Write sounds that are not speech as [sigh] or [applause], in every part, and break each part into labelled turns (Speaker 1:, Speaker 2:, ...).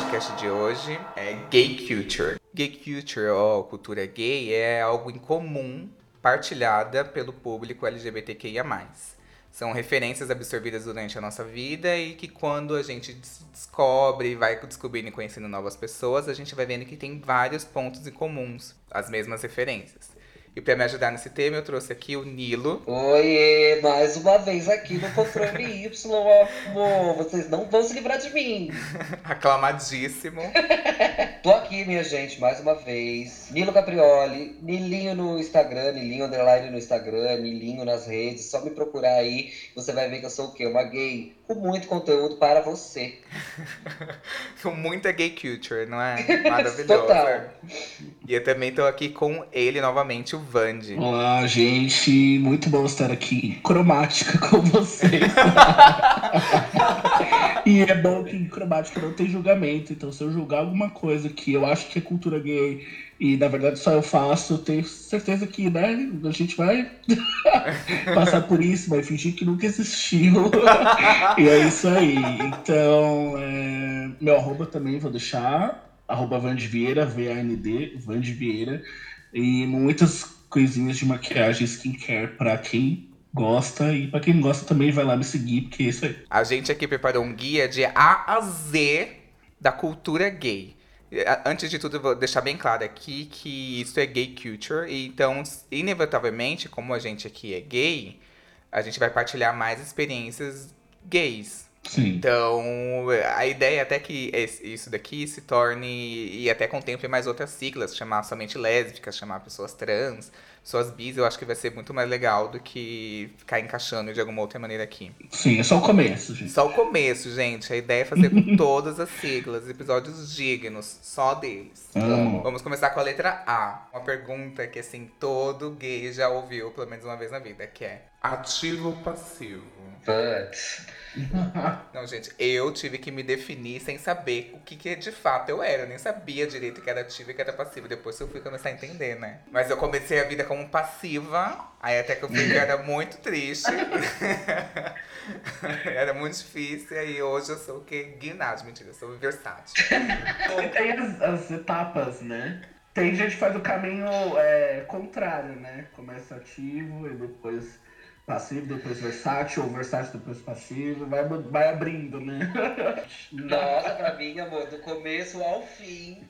Speaker 1: podcast de hoje é Gay Culture. Gay Culture, ou cultura gay, é algo incomum partilhada pelo público LGBTQIA+. São referências absorvidas durante a nossa vida e que quando a gente descobre, vai descobrindo e conhecendo novas pessoas, a gente vai vendo que tem vários pontos em comuns, as mesmas referências. E para me ajudar nesse tema, eu trouxe aqui o Nilo.
Speaker 2: Oi, mais uma vez aqui no controle Y, amor. Vocês não vão se livrar de mim. [laughs]
Speaker 1: Aclamadíssimo. [laughs]
Speaker 2: Tô aqui, minha gente, mais uma vez. Nilo Caprioli, Nilinho no Instagram, Nilinho Underline no Instagram, Nilinho nas redes. Só me procurar aí, você vai ver que eu sou o quê? Uma gay com muito conteúdo para você. [laughs]
Speaker 1: com muita gay culture, não é? [laughs] Maravilhoso. Total. E eu também tô aqui com ele novamente, o Vande.
Speaker 3: Olá, gente. Muito bom estar aqui, cromática [laughs] com vocês. e é bom que em cromática não tem julgamento. Então, se eu julgar alguma coisa que eu acho que é cultura gay e na verdade só eu faço, tenho certeza que né, a gente vai [laughs] passar por isso, vai fingir que nunca existiu. [laughs] e é isso aí. Então, é, meu arroba também vou deixar. Arroba Vandvieira, V-A-N-D, Vandvieira. E muitas coisinhas de maquiagem skincare para quem gosta. E para quem não gosta também vai lá me seguir, porque é isso aí.
Speaker 1: A gente aqui preparou um guia de A a Z da cultura gay. Antes de tudo, vou deixar bem claro aqui que isso é gay culture. E então, inevitavelmente, como a gente aqui é gay, a gente vai partilhar mais experiências gays.
Speaker 3: Sim.
Speaker 1: Então, a ideia é até que isso daqui se torne, e até contemple mais outras siglas, chamar somente lésbicas, chamar pessoas trans, suas bis, eu acho que vai ser muito mais legal do que ficar encaixando de alguma outra maneira aqui.
Speaker 3: Sim, é só o começo, gente.
Speaker 1: Só o começo, gente. A ideia é fazer com [laughs] todas as siglas, episódios dignos, só deles.
Speaker 3: Amo.
Speaker 1: Vamos começar com a letra A. Uma pergunta que, assim, todo gay já ouviu pelo menos uma vez na vida, que é ativo ou passivo?
Speaker 2: But... [laughs]
Speaker 1: Não, gente, eu tive que me definir sem saber o que, que de fato eu era. Eu nem sabia direito que era ativa e que era passiva. Depois eu fui começar a entender, né? Mas eu comecei a vida como passiva, aí até que eu fui que era muito triste. [laughs] era muito difícil, e aí hoje eu sou o quê? Ginásio, mentira, eu sou versátil.
Speaker 3: Tem as, as etapas, né? Tem gente que faz o caminho é, contrário, né? Começa ativo e depois passivo, depois versátil, ou versátil, depois passivo, vai, vai abrindo, né? [laughs]
Speaker 2: Nossa, pra mim, amor, do começo ao fim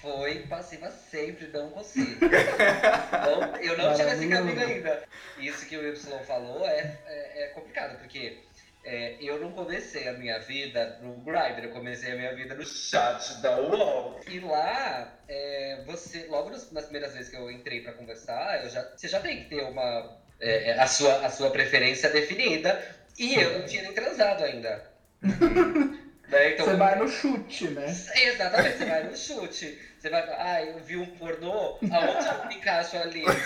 Speaker 2: foi passiva sempre, não consigo. Não, eu não tive esse caminho ainda. Isso que o Y falou é, é, é complicado, porque é, eu não comecei a minha vida no Grindr, eu comecei a minha vida no chat da UOL. E lá, é, você, logo nas, primeiras vezes que eu entrei para conversar, eu já, você já tem que ter uma é, é, a, sua, a sua preferência definida. E eu não tinha nem transado ainda. [laughs]
Speaker 3: né? então, você vai no chute, né?
Speaker 2: Exatamente, você vai no chute. Você vai, ah, eu vi um pornô, aonde eu me encaixo ali? [laughs] [laughs]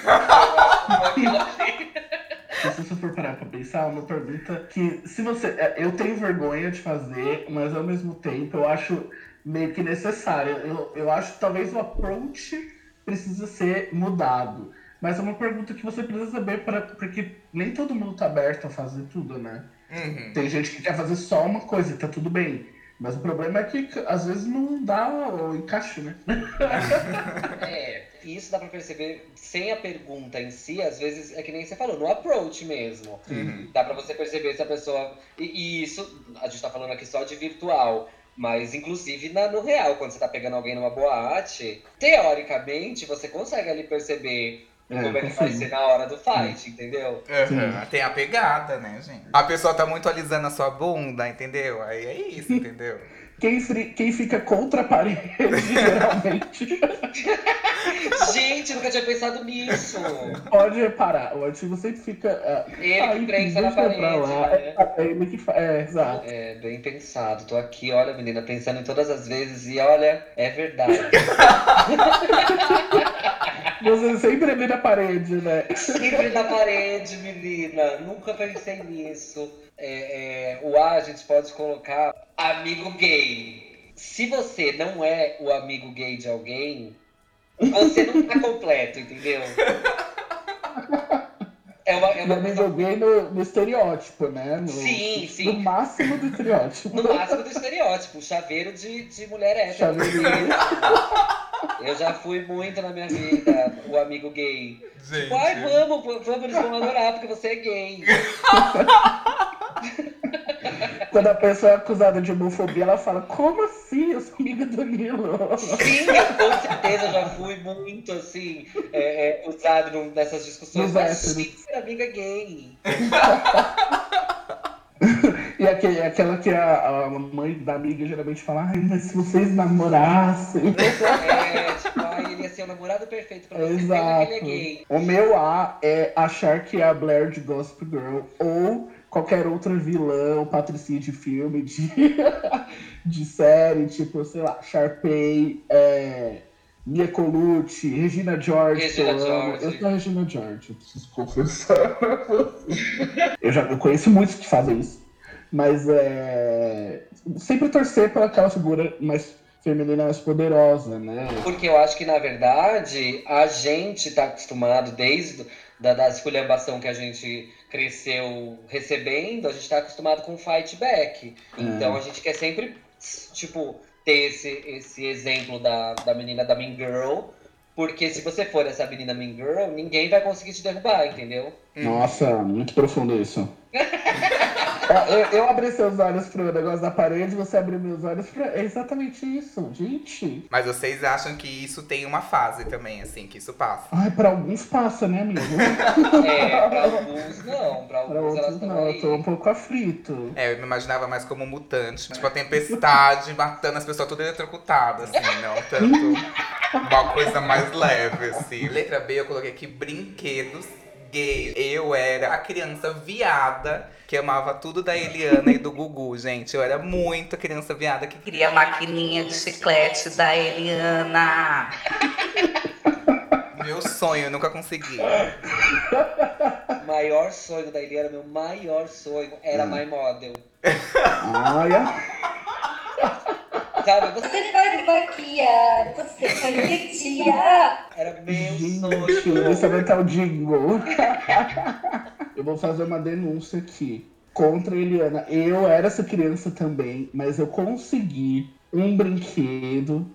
Speaker 3: Se você for parar pra pensar, uma pergunta que, se você. É, eu tenho vergonha de fazer, mas ao mesmo tempo eu acho meio que necessário. Eu, eu acho que talvez o approach precisa ser mudado. Mas é uma pergunta que você precisa saber, pra, porque nem todo mundo tá aberto a fazer tudo, né?
Speaker 1: Uhum.
Speaker 3: Tem gente que quer fazer só uma coisa, tá tudo bem. Mas o problema é que às vezes não dá o encaixe, né? [laughs]
Speaker 2: é, isso dá pra perceber sem a pergunta em si, às vezes é que nem você falou, no approach mesmo.
Speaker 1: Uhum.
Speaker 2: Dá pra você perceber se a pessoa. E, e, isso, a gente tá falando aqui só de virtual. Mas, inclusive, na, no real, quando você tá pegando alguém numa boate, teoricamente, você consegue ali perceber é, como é que vai ser na hora do fight, entendeu?
Speaker 1: Uhum. Tem a pegada, né, gente? A pessoa tá muito alisando a sua bunda, entendeu? Aí é isso, entendeu? [laughs]
Speaker 3: Quem, quem fica contra a parede, [laughs] geralmente. [laughs]
Speaker 2: Gente, nunca tinha pensado nisso.
Speaker 3: Pode reparar, o antigo sempre fica.
Speaker 2: Uh, ele que prensa na parede.
Speaker 3: Né? é, ele que fa... é, exato.
Speaker 2: É, bem pensado. Tô aqui, olha, menina, pensando em todas as vezes e olha, é verdade.
Speaker 3: Você sempre ali na parede, né?
Speaker 2: Sempre na parede, menina. Nunca pensei nisso. É, é, o A a gente pode colocar amigo gay. Se você não é o amigo gay de alguém, você não tá completo, entendeu? [laughs] É uma, é uma
Speaker 3: eu me joguei no, no estereótipo, né? No,
Speaker 2: Sim, sim.
Speaker 3: No máximo do estereótipo.
Speaker 2: No máximo do estereótipo, chaveiro de, de mulher hétero.
Speaker 3: Chaveirinho. [laughs]
Speaker 2: Eu já fui muito na minha vida, o amigo gay.
Speaker 1: Gente.
Speaker 2: Tipo, ai, vamos, vamos, eles vão adorar porque você é gay. [laughs]
Speaker 3: Quando a pessoa é acusada de homofobia, ela fala, como assim? Eu sou amiga do Nilo.
Speaker 2: Sim, com certeza já fui muito assim, é, é, usado nessas discussões. Mas sim, ser amiga gay. [laughs]
Speaker 3: E aquele, aquela que a, a mãe da amiga geralmente fala, ai, mas se vocês namorassem.
Speaker 2: É, tipo, ai, ele ia ser o namorado perfeito pra você,
Speaker 3: Exato.
Speaker 2: ele é gay.
Speaker 3: O meu A é achar que é a Blair de Gossip Girl ou qualquer outra vilã ou patricinha de filme, de, [laughs] de série, tipo, sei lá, Sharpay, é, Mia Colucci, Regina George,
Speaker 2: Regina
Speaker 3: eu.
Speaker 2: George.
Speaker 3: Eu sou a Regina George, eu preciso confessar. [laughs] eu já eu conheço muitos que fazem isso. Mas é. Sempre torcer por aquela figura mais feminina, mais poderosa, né?
Speaker 2: Porque eu acho que, na verdade, a gente tá acostumado, desde da, da esculhambação que a gente cresceu recebendo, a gente tá acostumado com fight back. Então a gente quer sempre, tipo, ter esse, esse exemplo da, da menina da Mean Girl. Porque se você for essa menina Mean Girl, ninguém vai conseguir te derrubar, entendeu?
Speaker 3: Nossa, muito profundo isso. É, eu, eu abri seus olhos pro negócio da parede, você abriu meus olhos pra. É exatamente isso, gente.
Speaker 1: Mas vocês acham que isso tem uma fase também, assim, que isso passa?
Speaker 3: Ai, pra alguns passa, né, amigo? [laughs]
Speaker 2: É, pra alguns não, pra
Speaker 3: pra
Speaker 2: alguns elas
Speaker 3: outros não,
Speaker 2: aí.
Speaker 3: eu tô um pouco aflito.
Speaker 1: É, eu me imaginava mais como mutante. Tipo, a tempestade matando as pessoas tudo eletrocutadas, assim, [laughs] não tanto uma coisa mais leve, assim. Letra B, eu coloquei aqui brinquedos gays. Eu era a criança viada que amava tudo da Eliana e do Gugu, gente. Eu era muito criança viada que queria a maquininha de chiclete da Eliana. Meu sonho, eu nunca consegui.
Speaker 2: O maior sonho da Eliana, meu maior sonho, era My Model.
Speaker 3: Ai, a-
Speaker 2: Sabe? Você
Speaker 4: Você pode maquiar, você pode pentear.
Speaker 2: era meu
Speaker 3: gente,
Speaker 2: sonho.
Speaker 3: esse vai estar o jingle. Eu vou fazer uma denúncia aqui contra a Eliana. Eu era essa criança também, mas eu consegui um brinquedo.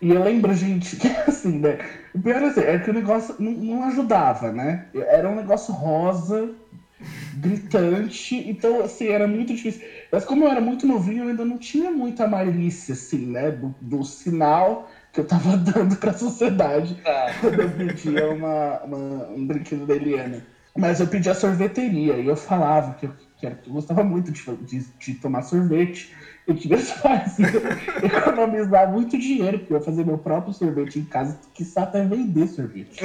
Speaker 3: E eu lembro, gente, que [laughs] assim, né? O pior assim, é que o negócio não, não ajudava, né? Era um negócio rosa, gritante, então assim, era muito difícil. Mas como eu era muito novinho, eu ainda não tinha muita malícia, assim, né? Do, do sinal que eu tava [laughs] dando pra sociedade
Speaker 2: Tá.
Speaker 3: quando eu pedia uma, uma- um brinquedo da Eliana. Mas eu pedia sorveteria e eu falava que eu, que eu gostava muito de, de, de tomar sorvete. Eu queria fazer, [laughs] economizar muito dinheiro, porque eu ia fazer meu próprio sorvete em casa, que até vender sorvete. [laughs]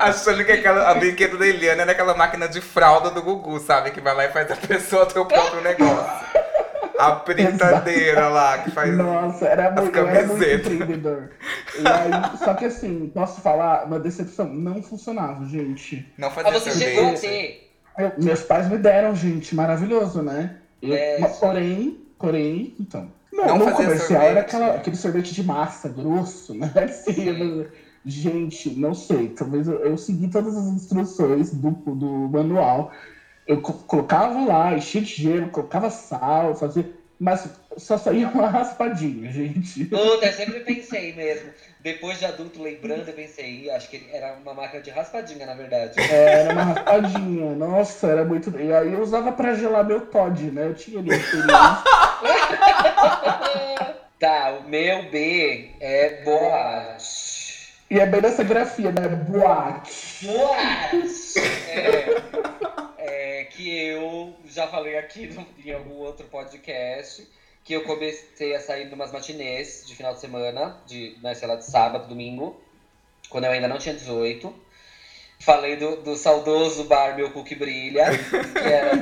Speaker 1: Achando que aquela, a brinquedo da Eliana era aquela máquina de fralda do Gugu, sabe? Que vai lá e faz a pessoa ter o próprio negócio. A britadeira lá, que faz.
Speaker 3: Nossa, era
Speaker 1: as
Speaker 3: muito, eu era muito empreendedor. E aí, só que assim, posso falar, uma decepção, não funcionava, gente.
Speaker 1: Não
Speaker 2: Ah,
Speaker 1: fazia
Speaker 2: você chegou a
Speaker 1: sorvete.
Speaker 2: ter.
Speaker 3: Eu- meus pais me deram, gente, maravilhoso, né? Eu-
Speaker 2: É,
Speaker 3: mas, porém, porém, então. Não,
Speaker 1: Não
Speaker 3: comercial
Speaker 1: sorvete.
Speaker 3: era aquela, aquele sorvete de massa grosso, né? [laughs] Assim, mas, gente, não sei. Talvez eu, eu segui todas as instruções do, do manual. Eu co- colocava lá, enchia de gelo, colocava sal, fazia. Mas só saía uma raspadinha, gente.
Speaker 2: Puta, eu sempre pensei mesmo. Depois de adulto, lembrando, eu pensei, "Ih, acho que era uma máquina de raspadinha, na verdade.
Speaker 3: Era uma raspadinha. Nossa, era muito. E aí eu usava pra gelar meu Todd, né? Eu tinha ali experiência. [laughs]
Speaker 2: Tá, o meu B é boate.
Speaker 3: E é bem nessa grafia, né? Boate.
Speaker 2: Boate! É, é, que eu já falei aqui no- [laughs] em algum outro podcast que eu comecei a sair de umas matinês de final de semana, de, né, sei lá, de sábado, domingo, quando eu ainda não tinha 18. Falei do, do saudoso bar Meu que Brilha, que era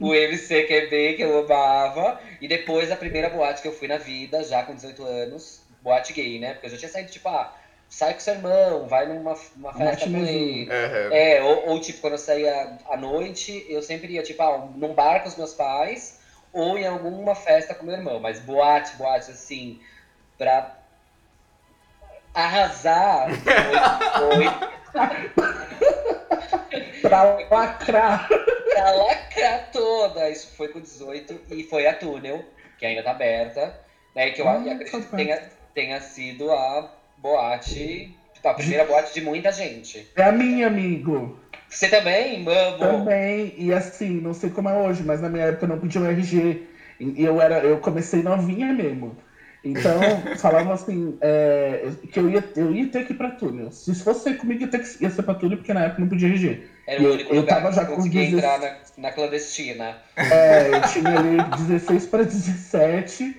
Speaker 2: o MCQB, que eu amava. E depois a primeira boate que eu fui na vida, já com 18 anos, boate gay, né? Porque eu já tinha saído, tipo, ah, sai com seu irmão, vai numa uma festa com ele.
Speaker 1: Aham.
Speaker 2: É, ou, ou, tipo, quando eu saía à noite, eu sempre ia, tipo, ah, num bar com os meus pais ou em alguma festa com meu irmão. Mas boate, boate, assim, pra arrasar, foi, foi, [laughs]
Speaker 3: Pra lacrar.
Speaker 2: pra lacrar toda. Isso foi com 18 e foi a Túnel, que ainda tá aberta, né? Que eu
Speaker 3: Ah,
Speaker 2: acredito que tenha, tenha sido a boate, tipo, a primeira boate de muita gente.
Speaker 3: É a minha, amigo.
Speaker 2: Você também, mamo?
Speaker 3: Também. E assim, não sei como é hoje, mas na minha época não podia um RG. E eu, era, eu comecei novinha mesmo. Então, [laughs] falavam assim, é, que eu ia, eu ia ter que ir pra túnel. Se fosse comigo, ia ter que ia ser pra túnel, porque na época não podia RG.
Speaker 2: Era o
Speaker 3: Eu-
Speaker 2: único
Speaker 3: eu
Speaker 2: lugar
Speaker 3: tava
Speaker 2: que
Speaker 3: já com
Speaker 2: conseguia
Speaker 3: 16.
Speaker 2: entrar na, na clandestina.
Speaker 3: É, eu tinha ali 16 para 17.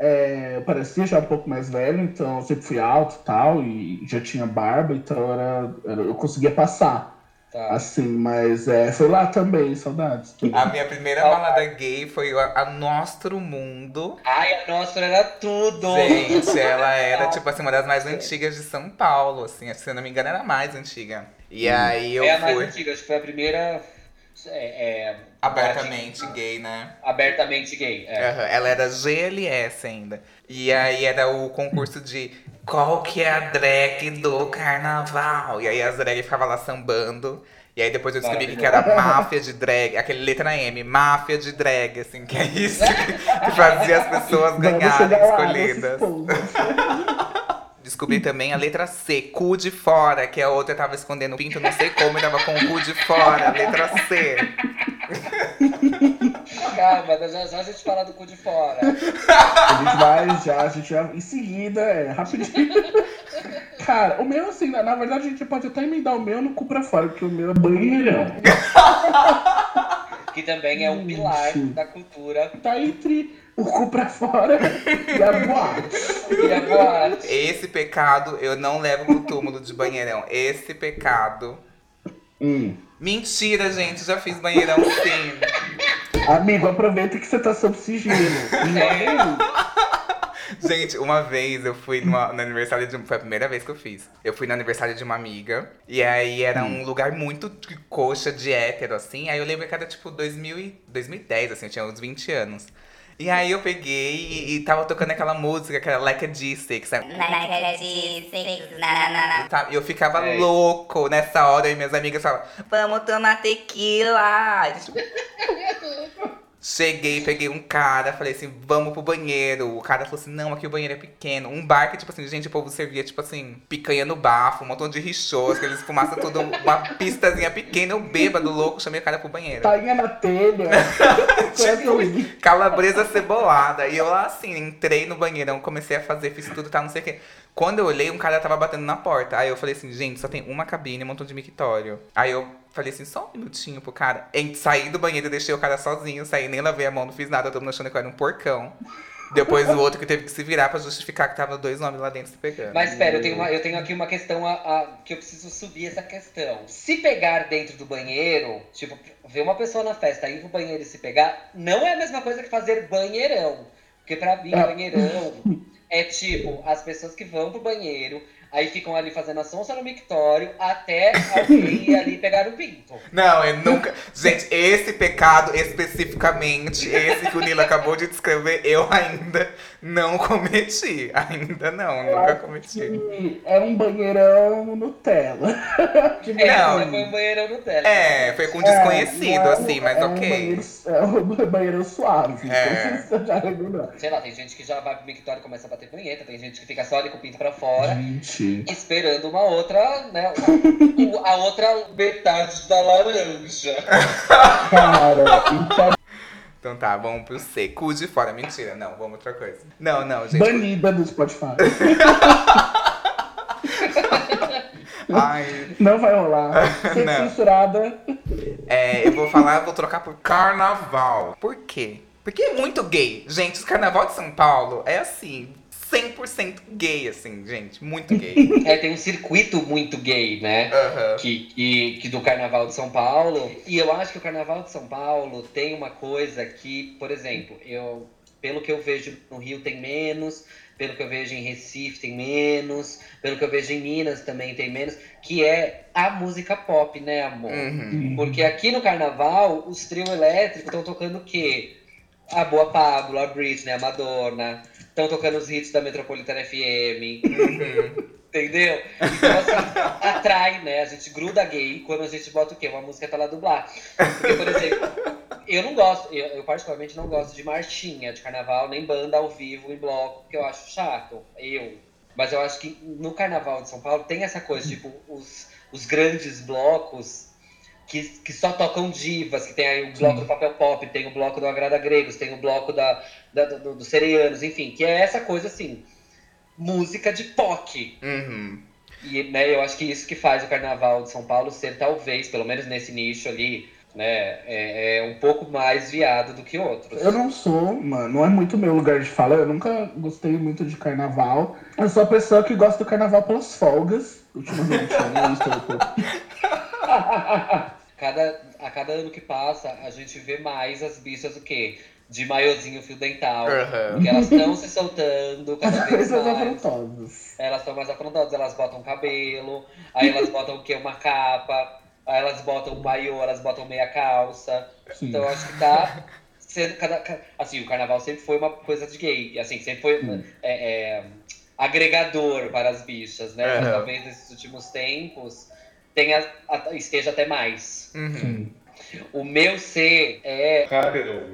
Speaker 3: É, eu parecia já um pouco mais velho, então eu sempre fui alto e tal, e já tinha barba, então era, era- eu conseguia passar.
Speaker 2: Tá.
Speaker 3: Assim, mas é, foi lá também, saudades.
Speaker 1: A minha primeira balada gay foi a, a Nostro Mundo.
Speaker 2: Ai, a nossa era tudo!
Speaker 1: Gente, ela [laughs] era, tipo assim, uma das mais antigas de São Paulo, assim. Se eu não me engano, era a mais antiga. E aí eu
Speaker 2: é a mais
Speaker 1: fui
Speaker 2: antiga, acho que foi a primeira é, é,
Speaker 1: abertamente gay, né?
Speaker 2: abertamente gay. É.
Speaker 1: Aham, Ela era GLS ainda. E aí era o concurso de qual que é a drag do carnaval? E aí as drag ficavam lá sambando. E aí depois eu descobri que era máfia de drag, aquele letra M, máfia de drag, assim, que é isso [laughs] que, que fazia as pessoas ganharem escolhidas. [laughs] Descobri também a letra C, cu de fora, que a outra tava escondendo o pinto, não sei como, e tava com o cu de fora, letra C.
Speaker 2: Calma, já, já a gente fala do cu de fora.
Speaker 3: A gente vai já, a gente vai em seguida, é rapidinho. Cara, o meu, assim, na, na verdade, a gente pode até emendar o meu no cu pra fora, porque o meu é banheirão.
Speaker 2: Que também é um pilar
Speaker 3: Sim.
Speaker 2: da cultura.
Speaker 3: Tá entre o cu pra fora e a boate.
Speaker 2: E a boate.
Speaker 1: Esse pecado eu não levo pro túmulo de banheirão. Esse pecado.
Speaker 3: Hum.
Speaker 1: Mentira, gente, já fiz banheirão sim.
Speaker 3: Amigo, aproveita que você tá sob sigilo.
Speaker 1: Gente, uma vez eu fui numa- no aniversário de. Foi a primeira vez que eu fiz. Eu fui no aniversário de uma amiga. E aí era um lugar muito de coxa de hétero, assim. Aí eu lembro que era tipo 2000 e, 2010, assim, eu tinha uns 20 anos. E aí eu peguei e, e tava tocando aquela música, aquela Like a G6, sabe?
Speaker 4: Na cara de sexo, na, na, na, na.
Speaker 1: Tá, Eu ficava
Speaker 2: É.
Speaker 1: louco nessa hora e minhas amigas falavam, vamos tomar tequila. [laughs] Cheguei, peguei um cara, falei assim, vamos pro banheiro. O cara falou assim, não, aqui o banheiro é pequeno. Um bar que, tipo assim, gente, o povo servia, tipo assim, picanha no bafo, um montão de richôs, que eles fumassem tudo, uma pistazinha pequena, eu bêbado, louco, chamei o cara pro banheiro.
Speaker 3: Tainha na telha. [laughs]
Speaker 1: Tipo, calabresa cebolada. E eu lá assim, entrei no banheirão, comecei a fazer, fiz tudo, tá, não sei o quê. Quando eu olhei, um cara tava batendo na porta. Aí eu falei assim, gente, só tem uma cabine, um montão de mictório. Aí eu falei assim, só um minutinho pro cara. Em, saí do banheiro, deixei o cara sozinho, saí, nem lavei a mão, não fiz nada, todo mundo achando que eu era um porcão. Depois o outro que teve que se virar pra justificar que tava dois homens lá dentro se pegando.
Speaker 2: Mas espera, eu tenho, uma- eu tenho aqui uma questão a, a- que eu preciso subir essa questão. Se pegar dentro do banheiro, tipo, ver uma pessoa na festa ir pro banheiro e se pegar, não é a mesma coisa que fazer banheirão. Porque pra mim, banheirão é tipo, as pessoas que vão pro banheiro, aí ficam ali fazendo a sonsa no mictório até alguém ir ali pegar o pinto.
Speaker 1: Não, eu nunca. Gente, esse pecado especificamente, esse que o Nilo acabou de descrever, eu ainda não cometi. Ainda não, nunca cometi.
Speaker 3: É um banheirão Nutella. [laughs]
Speaker 2: É,
Speaker 1: Não.
Speaker 2: foi um banheirão no tela.
Speaker 1: É, foi com um desconhecido,
Speaker 3: é um-
Speaker 1: assim, mas
Speaker 3: é um
Speaker 1: ok.
Speaker 3: banheiro- é um [laughs] banheirão suave.
Speaker 1: É.
Speaker 3: Então, já.
Speaker 2: Sei lá, tem gente que já vai pro mictório e começa a bater punheta, tem gente que fica só ali com o pinto pra fora.
Speaker 3: Gente.
Speaker 2: Esperando uma outra, né? A outra metade da laranja.
Speaker 3: Cara, então
Speaker 1: Então tá, vamos pro C. Cu de fora. Mentira, não, vamos outra coisa. Não, não, gente.
Speaker 3: banida do Spotify. [laughs]
Speaker 1: Ai,
Speaker 3: Não vai rolar. Ser
Speaker 1: Não.
Speaker 3: censurada.
Speaker 1: é, eu vou falar, vou trocar por carnaval. Por quê? Porque é muito gay. Gente, o carnaval de São Paulo é assim, 100% gay, assim, gente. Muito gay. [laughs]
Speaker 2: É, tem um circuito muito gay, né?
Speaker 1: Aham.
Speaker 2: Que, que, que do Carnaval de São Paulo. E eu acho que o Carnaval de São Paulo tem uma coisa que, por exemplo, eu, pelo que eu vejo no Rio tem menos, pelo que eu vejo em Recife tem menos, pelo que eu vejo em Minas também tem menos, que é a música pop, né, amor?
Speaker 1: Uhum.
Speaker 2: Porque aqui no carnaval, os trio elétricos estão tocando o quê? A Boa Pablo, a Britney, a Madonna. Estão tocando os hits da Metropolitana FM.
Speaker 1: Uhum.
Speaker 2: Entendeu? Então, assim, atrai né? A gente gruda gay quando a gente bota o quê? Uma música pra ela dublar. Porque, por exemplo, eu não gosto, eu, eu particularmente não gosto de marchinha de carnaval, nem banda ao vivo em bloco, porque eu acho chato. Eu. Mas eu acho que no carnaval de São Paulo tem essa coisa, tipo, os, os grandes blocos que, que só tocam divas, que tem aí o bloco do papel pop, tem o bloco do Agrada Gregos, tem o bloco da, da do, do Sereianos, enfim, que é essa coisa assim, música de POC.
Speaker 1: Uhum.
Speaker 2: E né, eu acho que isso que faz o Carnaval de São Paulo ser, talvez, pelo menos nesse nicho ali, né, é, é um pouco mais viado do que outros.
Speaker 3: Eu não sou, mano, não é muito meu lugar de fala. Eu nunca gostei muito de carnaval. Eu sou a pessoa que gosta do carnaval pelas folgas. Ultimamente, né? [laughs]
Speaker 2: Cada, a cada ano que passa, a gente vê mais as bichas o quê? De maiozinho fio dental.
Speaker 1: Aham.
Speaker 2: Porque elas estão se soltando cada vez mais.
Speaker 3: afrontosas.
Speaker 2: Elas estão mais afrontosas, elas botam cabelo, aí elas botam o quê? Uma capa, aí elas botam um maiô, elas botam meia calça.
Speaker 3: Sim.
Speaker 2: Então eu acho que tá sendo cada, ca- assim, o carnaval sempre foi uma coisa de gay, assim, sempre foi
Speaker 3: Hum.
Speaker 2: é, é, agregador para as bichas, né? Mas
Speaker 1: Aham.
Speaker 2: talvez nesses últimos tempos tenha, a- esteja até mais.
Speaker 1: Uhum.
Speaker 2: O meu ser é
Speaker 5: Caramba.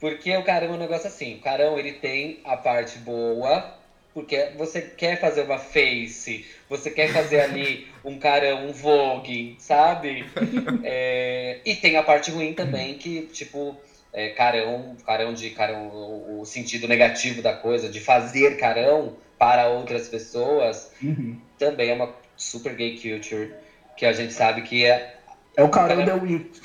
Speaker 2: porque o carão é um negócio assim, o carão ele tem a parte boa, porque você quer fazer uma face, você quer fazer [laughs] ali um carão, um vogue, sabe? [laughs] É, e tem a parte ruim também, que tipo, é, carão, carão de carão, o, o sentido negativo da coisa, de fazer carão para outras pessoas,
Speaker 3: Uhum.
Speaker 2: também é uma super gay culture, que a gente sabe que é
Speaker 3: É o carão da Wit.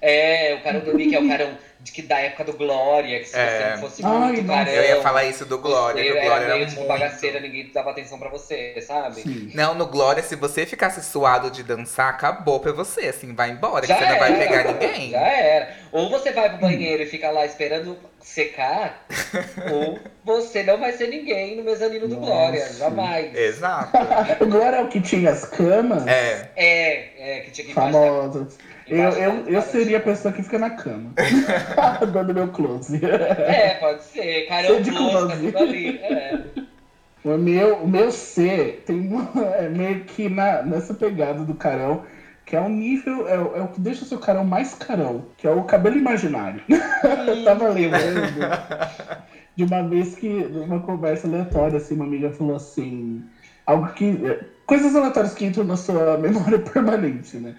Speaker 2: É, o carão do Mickey é o carão de que da época do Glória, que se
Speaker 1: É.
Speaker 2: você não fosse
Speaker 3: Ai,
Speaker 2: muito carão.
Speaker 1: Eu ia falar isso do Glória,
Speaker 2: você
Speaker 1: que o
Speaker 2: era
Speaker 1: Glória
Speaker 2: meio
Speaker 1: era
Speaker 2: tipo
Speaker 1: muito...
Speaker 2: bagaceira, ninguém dava atenção pra você, sabe?
Speaker 3: Sim.
Speaker 1: Não, no Glória, se você ficasse suado de dançar, acabou pra você, assim, vai embora,
Speaker 2: Já
Speaker 1: que você não vai
Speaker 2: era,
Speaker 1: pegar ninguém.
Speaker 2: Já era. Ou você vai pro banheiro e fica lá esperando secar, [laughs] ou você não vai ser ninguém no mezanino do
Speaker 3: Nossa.
Speaker 2: Glória, jamais.
Speaker 1: Exato.
Speaker 3: O Glória é o que tinha as camas
Speaker 1: É.
Speaker 2: É, é, que tinha que ir embaixo.
Speaker 3: Eu, eu, eu seria a pessoa que fica na cama. [laughs] Dando meu close.
Speaker 2: É, pode ser. Carão
Speaker 3: Sei de
Speaker 2: close, tá ali. É. [laughs]
Speaker 3: O meu, o meu C tem uma- é meio que na, nessa pegada do carão, que é um nível, é, o- é o que deixa o seu carão mais carão, que é o cabelo imaginário. [laughs] Eu tava lembrando de uma vez que, numa conversa aleatória, assim, uma amiga falou assim, algo que. é, Coisas aleatórias que entram na sua memória permanente, né?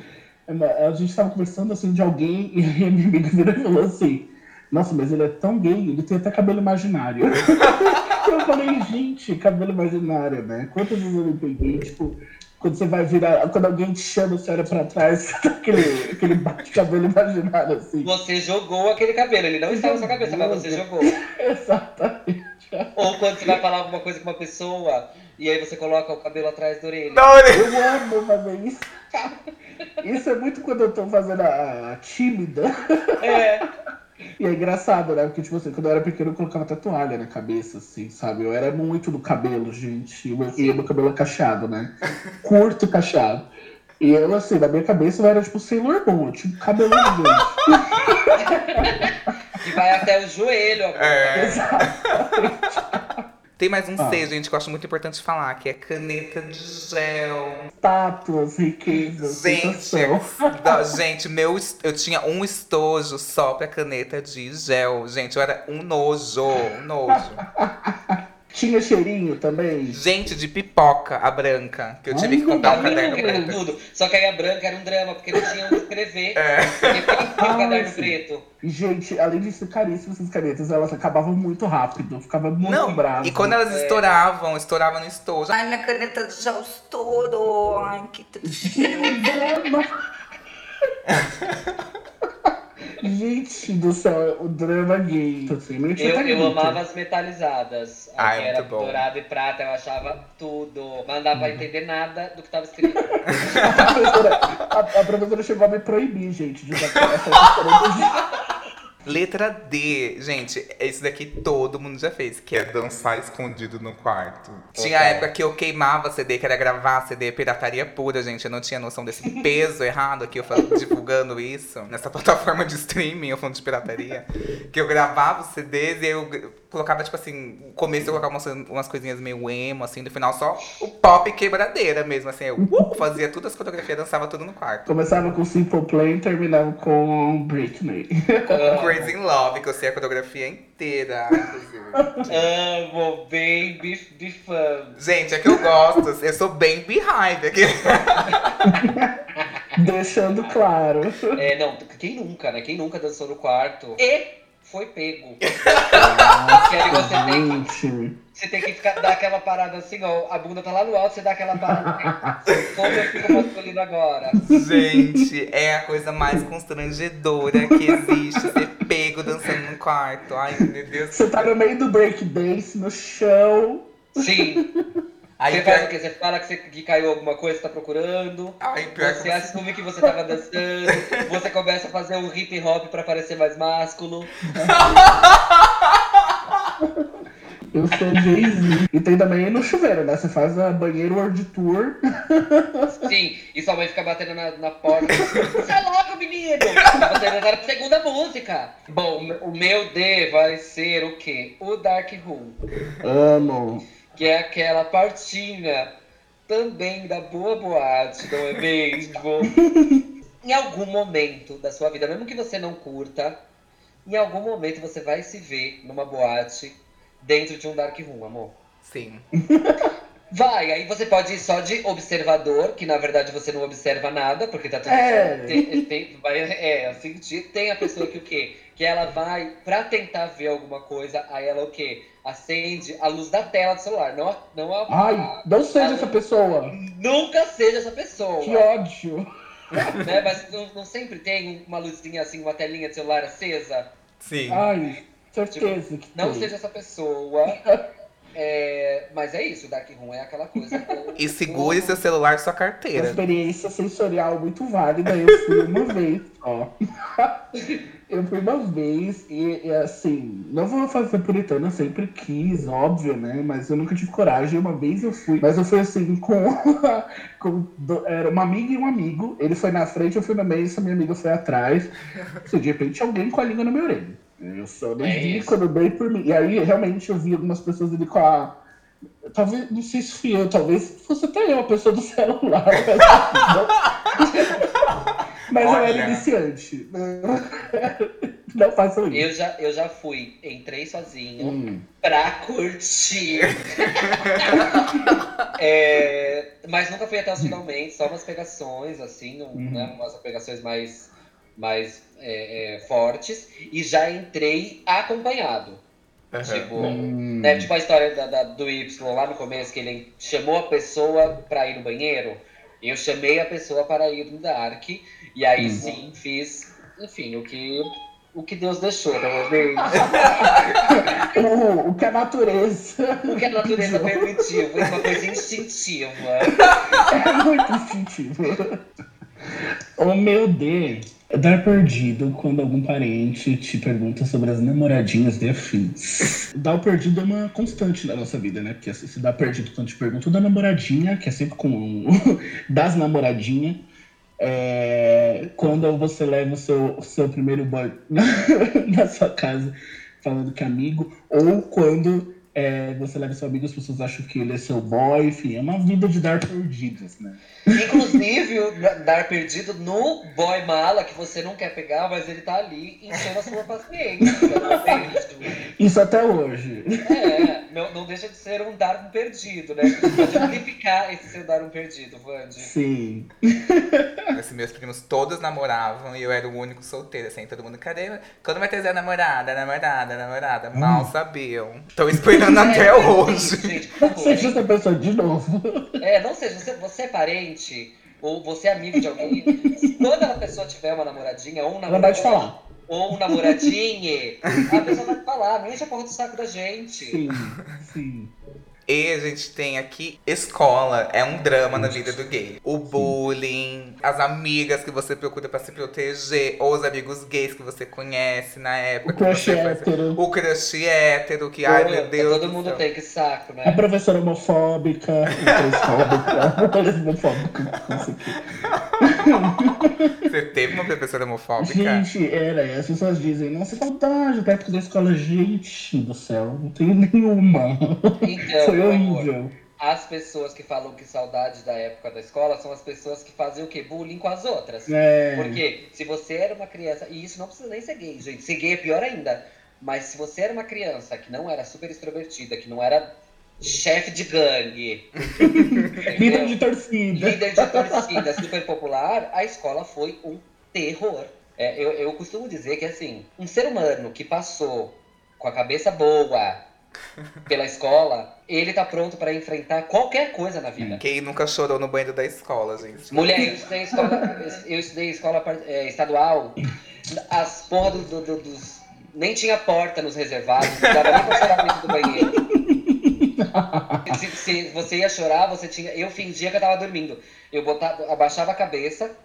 Speaker 3: A gente tava conversando assim de alguém [laughs] e a minha amiga virou e falou assim. Nossa, mas ele é tão gay, ele tem até cabelo imaginário. [laughs] eu falei, gente, cabelo imaginário, né? Quantas vezes eu me peguei, tipo, quando você vai virar, quando alguém te chama, você olha pra trás, [laughs] tá aquele, aquele bate-cabelo imaginário, assim.
Speaker 2: Você jogou aquele cabelo, ele não estava na sua cabeça, mas você jogou.
Speaker 3: Exatamente.
Speaker 2: Ou quando você vai falar alguma coisa com uma pessoa e aí você coloca o cabelo atrás da orelha.
Speaker 1: Não, ele-
Speaker 3: Eu amo fazer isso. [laughs] Isso é muito quando eu tô fazendo a, a tímida.
Speaker 2: É.
Speaker 3: E é engraçado, né? Porque, tipo assim, quando eu era pequeno, eu colocava toalha na cabeça, assim, sabe? Eu era muito do cabelo, gente. E o meu, e meu cabelo é cacheado, né? Curto e cacheado. E eu, assim, na minha cabeça eu era tipo Sailor Moon, eu tinha um cabelo gigante.
Speaker 2: Que [laughs] vai até o joelho. amor.
Speaker 1: É.
Speaker 3: Exato.
Speaker 1: Tem mais um
Speaker 3: Ah.
Speaker 1: C, gente, que eu acho muito importante falar, que é caneta de gel.
Speaker 3: Status, riqueza,
Speaker 1: Gente, da- [laughs] gente, meu, eu tinha um estojo só pra caneta de gel. Gente, eu era um nojo, um nojo.
Speaker 3: Tinha cheirinho também.
Speaker 1: Gente, de pipoca, a branca, que eu tive que
Speaker 3: Ai,
Speaker 1: comprar um caderno preto.
Speaker 2: Tudo. Só que aí a branca era um drama, porque não tinha onde escrever.
Speaker 1: É.
Speaker 2: Porque o [laughs]
Speaker 3: Ah,
Speaker 2: caderno
Speaker 3: sim.
Speaker 2: preto?
Speaker 3: E, gente, além de ser caríssimas essas canetas, elas acabavam muito rápido. Ficava muito
Speaker 1: Não,
Speaker 3: bravo.
Speaker 1: e quando elas
Speaker 2: É.
Speaker 1: estouravam, estourava no estojo.
Speaker 6: Ai, minha caneta já estourou. Ai, que tristeza. [laughs] [laughs]
Speaker 3: Gente do céu, o drama gay. Assim, que
Speaker 2: Eu,
Speaker 3: tá
Speaker 2: eu amava as metalizadas. A
Speaker 1: Ah,
Speaker 2: que
Speaker 1: é
Speaker 2: era
Speaker 1: muito bom.
Speaker 2: dourada e prata, eu achava tudo. Mas não dava pra entender nada do que tava escrito. [laughs]
Speaker 3: A professora, a, a professora chegou a me proibir, gente, de usar essa [laughs] história
Speaker 1: Letra D, gente, esse daqui todo mundo já fez, que é dançar escondido no quarto. Tinha
Speaker 2: Total.
Speaker 1: época que eu queimava CD, que era gravar CD, pirataria pura, gente. Eu não tinha noção desse peso [laughs] errado aqui, eu falando, divulgando isso. Nessa plataforma de streaming, eu falando de pirataria. Que eu gravava os CDs e eu colocava, tipo assim, no começo eu colocava umas, umas coisinhas meio emo, assim, no final só o pop quebradeira mesmo, assim. Eu uh, fazia tudo as fotografias, dançava tudo no quarto.
Speaker 3: Começava com Simple Plan e terminava com Britney.
Speaker 1: Com [laughs] Crazy in Love, que eu sei a coreografia inteira, inclusive. [laughs]
Speaker 2: Amo, bem bif- bifando.
Speaker 1: Gente, é que eu gosto, eu sou bem behind aqui. [laughs]
Speaker 3: Deixando claro.
Speaker 2: É, não, quem nunca, né? Quem nunca dançou no quarto e foi pego. [laughs] Que aí você tem que,
Speaker 3: Gente.
Speaker 2: você tem que ficar, dar aquela parada assim, ó. A bunda tá lá no alto, você dá aquela parada. Como eu fico masculino agora?
Speaker 1: Gente, é a coisa mais constrangedora que existe, ser pego dançando no quarto. Ai, meu Deus.
Speaker 3: Você tá no meio do breakdance, no chão.
Speaker 2: Sim.
Speaker 1: Aí,
Speaker 2: Você faz o quê? Você fala que, você, que caiu alguma coisa, você tá procurando.
Speaker 1: ai, pior
Speaker 2: Você
Speaker 1: que
Speaker 2: assume que você tava dançando. Você começa a fazer um hip hop pra parecer mais másculo. [laughs]
Speaker 3: Eu sou Jay-Z. E tem também no chuveiro, né? Você faz a banheiro world tour. [laughs]
Speaker 2: Sim, e sua mãe fica batendo na, na porta. [laughs] Sai logo, menino! Você ainda tá na segunda música. Bom, o meu D vai ser o quê? O Dark Room.
Speaker 3: Amo.
Speaker 2: Que é aquela partinha também da boa boate, não é mesmo? [laughs] em algum momento da sua vida, mesmo que você não curta, em algum momento você vai se ver numa boate dentro de um dark room, amor.
Speaker 1: Sim. [laughs]
Speaker 2: Vai, aí você pode ir só de observador, que na verdade você não observa nada, porque tá tudo
Speaker 3: É.
Speaker 2: tem, tem, vai, é, assim, tem a pessoa que o quê? Que ela vai pra tentar ver alguma coisa, aí ela o quê? Acende a luz da tela do celular, não a, não a
Speaker 3: Ai, não seja essa pessoa.
Speaker 2: Nunca seja essa pessoa.
Speaker 3: Que ódio. [laughs]
Speaker 2: né? Mas não, não sempre tem uma luzinha assim, uma telinha de celular acesa?
Speaker 1: Sim.
Speaker 3: Ai, certeza que
Speaker 2: Não seja essa pessoa. [laughs] É, mas é isso, Dark Room é aquela coisa. do-
Speaker 1: E segure seu celular e sua
Speaker 3: Uma
Speaker 1: carteira.
Speaker 3: experiência sensorial muito válida. Eu fui uma vez só. [laughs] Eu fui uma vez e, e, assim, não vou fazer puritano, eu sempre quis, óbvio, né? Mas eu nunca tive coragem. Uma vez eu fui, mas eu fui assim com, [laughs] com do- era uma amiga e um amigo. Ele foi na frente, eu fui no meio, essa minha amiga foi atrás. Assim, de repente alguém com a língua na minha orelha. Eu só não
Speaker 2: É
Speaker 3: vi
Speaker 2: isso.
Speaker 3: quando dei por mim. E aí realmente eu vi algumas pessoas ali com a. Talvez, não sei se fui eu, talvez fosse até eu, a pessoa do [laughs] celular. Mas eu era
Speaker 1: Olha.
Speaker 3: iniciante. Não façam isso.
Speaker 2: Eu já, eu já fui, entrei sozinho
Speaker 3: Hum.
Speaker 2: pra curtir. [laughs] É, mas nunca fui até os finalmente, só umas pegações, assim, um,
Speaker 3: Uhum.
Speaker 2: né, umas pegações mais, mais é, é, fortes. E já entrei acompanhado.
Speaker 1: Aham.
Speaker 2: Tipo,
Speaker 3: Hum.
Speaker 2: né, tipo a história da- da- do Y lá no começo, que ele chamou a pessoa pra ir no banheiro. Eu chamei a pessoa para ir no Dark. E aí
Speaker 3: Hum.
Speaker 2: sim fiz, enfim, o que, o que Deus deixou, é mesmo?
Speaker 3: O, o que a natureza. [laughs]
Speaker 2: O que a natureza permitiu, foi uma coisa instintiva.
Speaker 3: É [laughs] muito instintivo. O meu D é dar perdido quando algum parente te pergunta sobre as namoradinhas de afins. Dar o perdido é uma constante na nossa vida, né? Porque se dá perdido quando te perguntam da namoradinha, que é sempre com [laughs] das namoradinhas. É, quando você leva o seu, seu primeiro boy [laughs] na, na sua casa falando que é amigo, ou quando é, você leva seu amigo, as pessoas acham que ele é seu boy, enfim, é uma vida de dar perdidos, né?
Speaker 2: Inclusive, o dar perdido no boy mala que você não quer pegar, mas ele tá ali enchendo a sua paciência. não [laughs] é?
Speaker 3: Isso até hoje.
Speaker 2: É, não, não deixa de ser um dar um perdido, né? Pode amplificar esse seu dar um perdido, Vandy.
Speaker 3: Sim. [laughs]
Speaker 1: Assim, meus primos todos namoravam e eu era o único solteiro, assim, todo mundo, cadê? Quando vai trazer a namorada, a namorada, a namorada? Mal sabiam. Tô esperando [laughs] até
Speaker 2: É,
Speaker 1: hoje.
Speaker 2: Gente, favor,
Speaker 3: Seja essa pessoa de novo.
Speaker 2: É, não seja, você, você é parente, ou você é amigo de alguém, quando a pessoa tiver uma namoradinha ou um
Speaker 3: Ela vai te
Speaker 2: namoradinho,
Speaker 3: falar.
Speaker 2: ou um namoradinho, a pessoa vai falar, não enche a porra do saco da gente.
Speaker 3: Sim, sim.
Speaker 1: E a gente tem aqui escola, é um drama na vida do gay. O bullying, as amigas que você procura pra se proteger, ou os amigos gays que você conhece na época.
Speaker 3: O crush hétero.
Speaker 1: O crush hétero, que, ai meu Deus.
Speaker 2: Todo
Speaker 1: do
Speaker 2: mundo tem que saco,
Speaker 3: A
Speaker 2: né?
Speaker 3: professora homofóbica, [laughs] a transfóbica, a lesbofóbica, não sei o quê.
Speaker 1: Você teve uma professora homofóbica?
Speaker 3: Gente, era, e as pessoas dizem, nossa, saudade da época da escola. Gente do céu, não tenho nenhuma.
Speaker 2: Então,
Speaker 3: Foi
Speaker 2: meu amor,
Speaker 3: horrível.
Speaker 2: as pessoas que falam que saudade da época da escola são as pessoas que fazem o quê? Bullying com as outras.
Speaker 3: É,
Speaker 2: Porque se você era uma criança, e isso não precisa nem ser gay, gente. Ser gay é pior ainda. Mas se você era uma criança que não era super extrovertida, que não era chefe de gangue, [laughs]
Speaker 3: líder de torcida.
Speaker 2: líder de torcida super popular, a escola foi um terror. É, eu, eu costumo dizer que assim, um ser humano que passou com a cabeça boa pela escola, ele tá pronto pra enfrentar qualquer coisa na vida.
Speaker 1: Quem nunca chorou no banheiro da escola, gente?
Speaker 2: Mulher, eu estudei escola, eu estudei escola é, estadual, as porra do- do- do- dos. Nem tinha porta nos reservados, não dava nem pra chorar dentro do banheiro. [laughs] Se, se você ia chorar, você tinha. Eu fingia que eu tava dormindo. Eu botava, abaixava a cabeça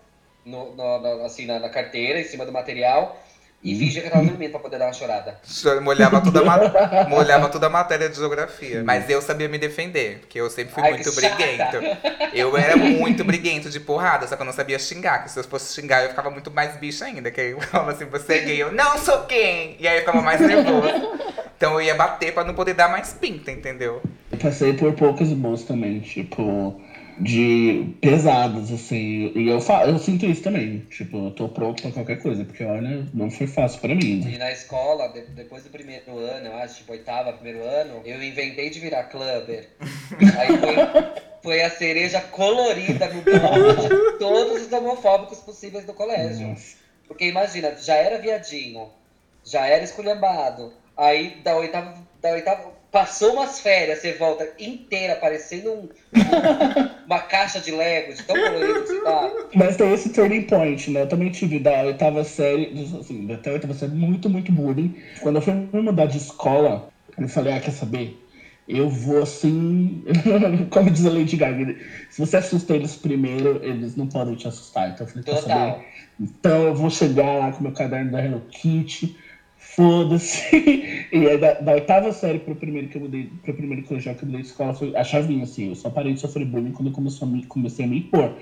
Speaker 2: no, no- no- assim, na, na carteira, em cima do material, e fingia que eu tava dormindo pra poder dar uma chorada.
Speaker 1: Chor- Molhava toda, ma- [laughs] molhava toda a matéria de geografia. Mas eu sabia me defender, porque eu sempre fui
Speaker 2: Ai,
Speaker 1: muito briguento. [laughs] Eu era muito briguento de porrada, só que eu não sabia xingar. Que se eu fosse xingar, eu ficava muito mais bicho ainda. Que aí eu falava assim, você é gay, eu não sou quem! E aí eu ficava mais nervoso. Então eu ia bater pra não poder dar mais pinta, entendeu?
Speaker 3: Eu passei por poucas boas também, tipo, de pesadas, assim. E eu, fa eu sinto isso também. Tipo, eu tô pronto pra qualquer coisa, porque olha, não foi fácil pra mim. né?
Speaker 2: E na escola, de- depois do primeiro ano, eu acho, tipo, oitava, primeiro ano, eu inventei de virar clubber. [laughs] Aí foi, foi a cereja colorida no bolo de todos os homofóbicos possíveis do colégio.
Speaker 3: Nossa.
Speaker 2: Porque imagina, já era viadinho, já era esculhambado. Aí da oitava, da oitava passou umas férias, você volta inteira, parecendo um- uma caixa de Lego, de tão colorido que tá.
Speaker 3: Mas tem esse turning point, né? Eu também tive da oitava série, assim, até a oitava série, muito, muito bullying. Quando eu fui me mudar de escola, eu falei, ah, quer saber? Eu vou assim. [laughs] Como diz a Lady Gaga, se você assusta eles primeiro, eles não podem te assustar. Então eu falei, quer
Speaker 2: Total.
Speaker 3: saber? Então eu vou chegar lá com meu caderno da Hello Kitty, foda-se. [laughs] E aí da, da oitava série pro primeiro que eu mudei, pro primeiro colegial que eu mudei de escola foi a chavinha, assim. Eu só parei de sofrer bullying quando eu a me, comecei a me impor.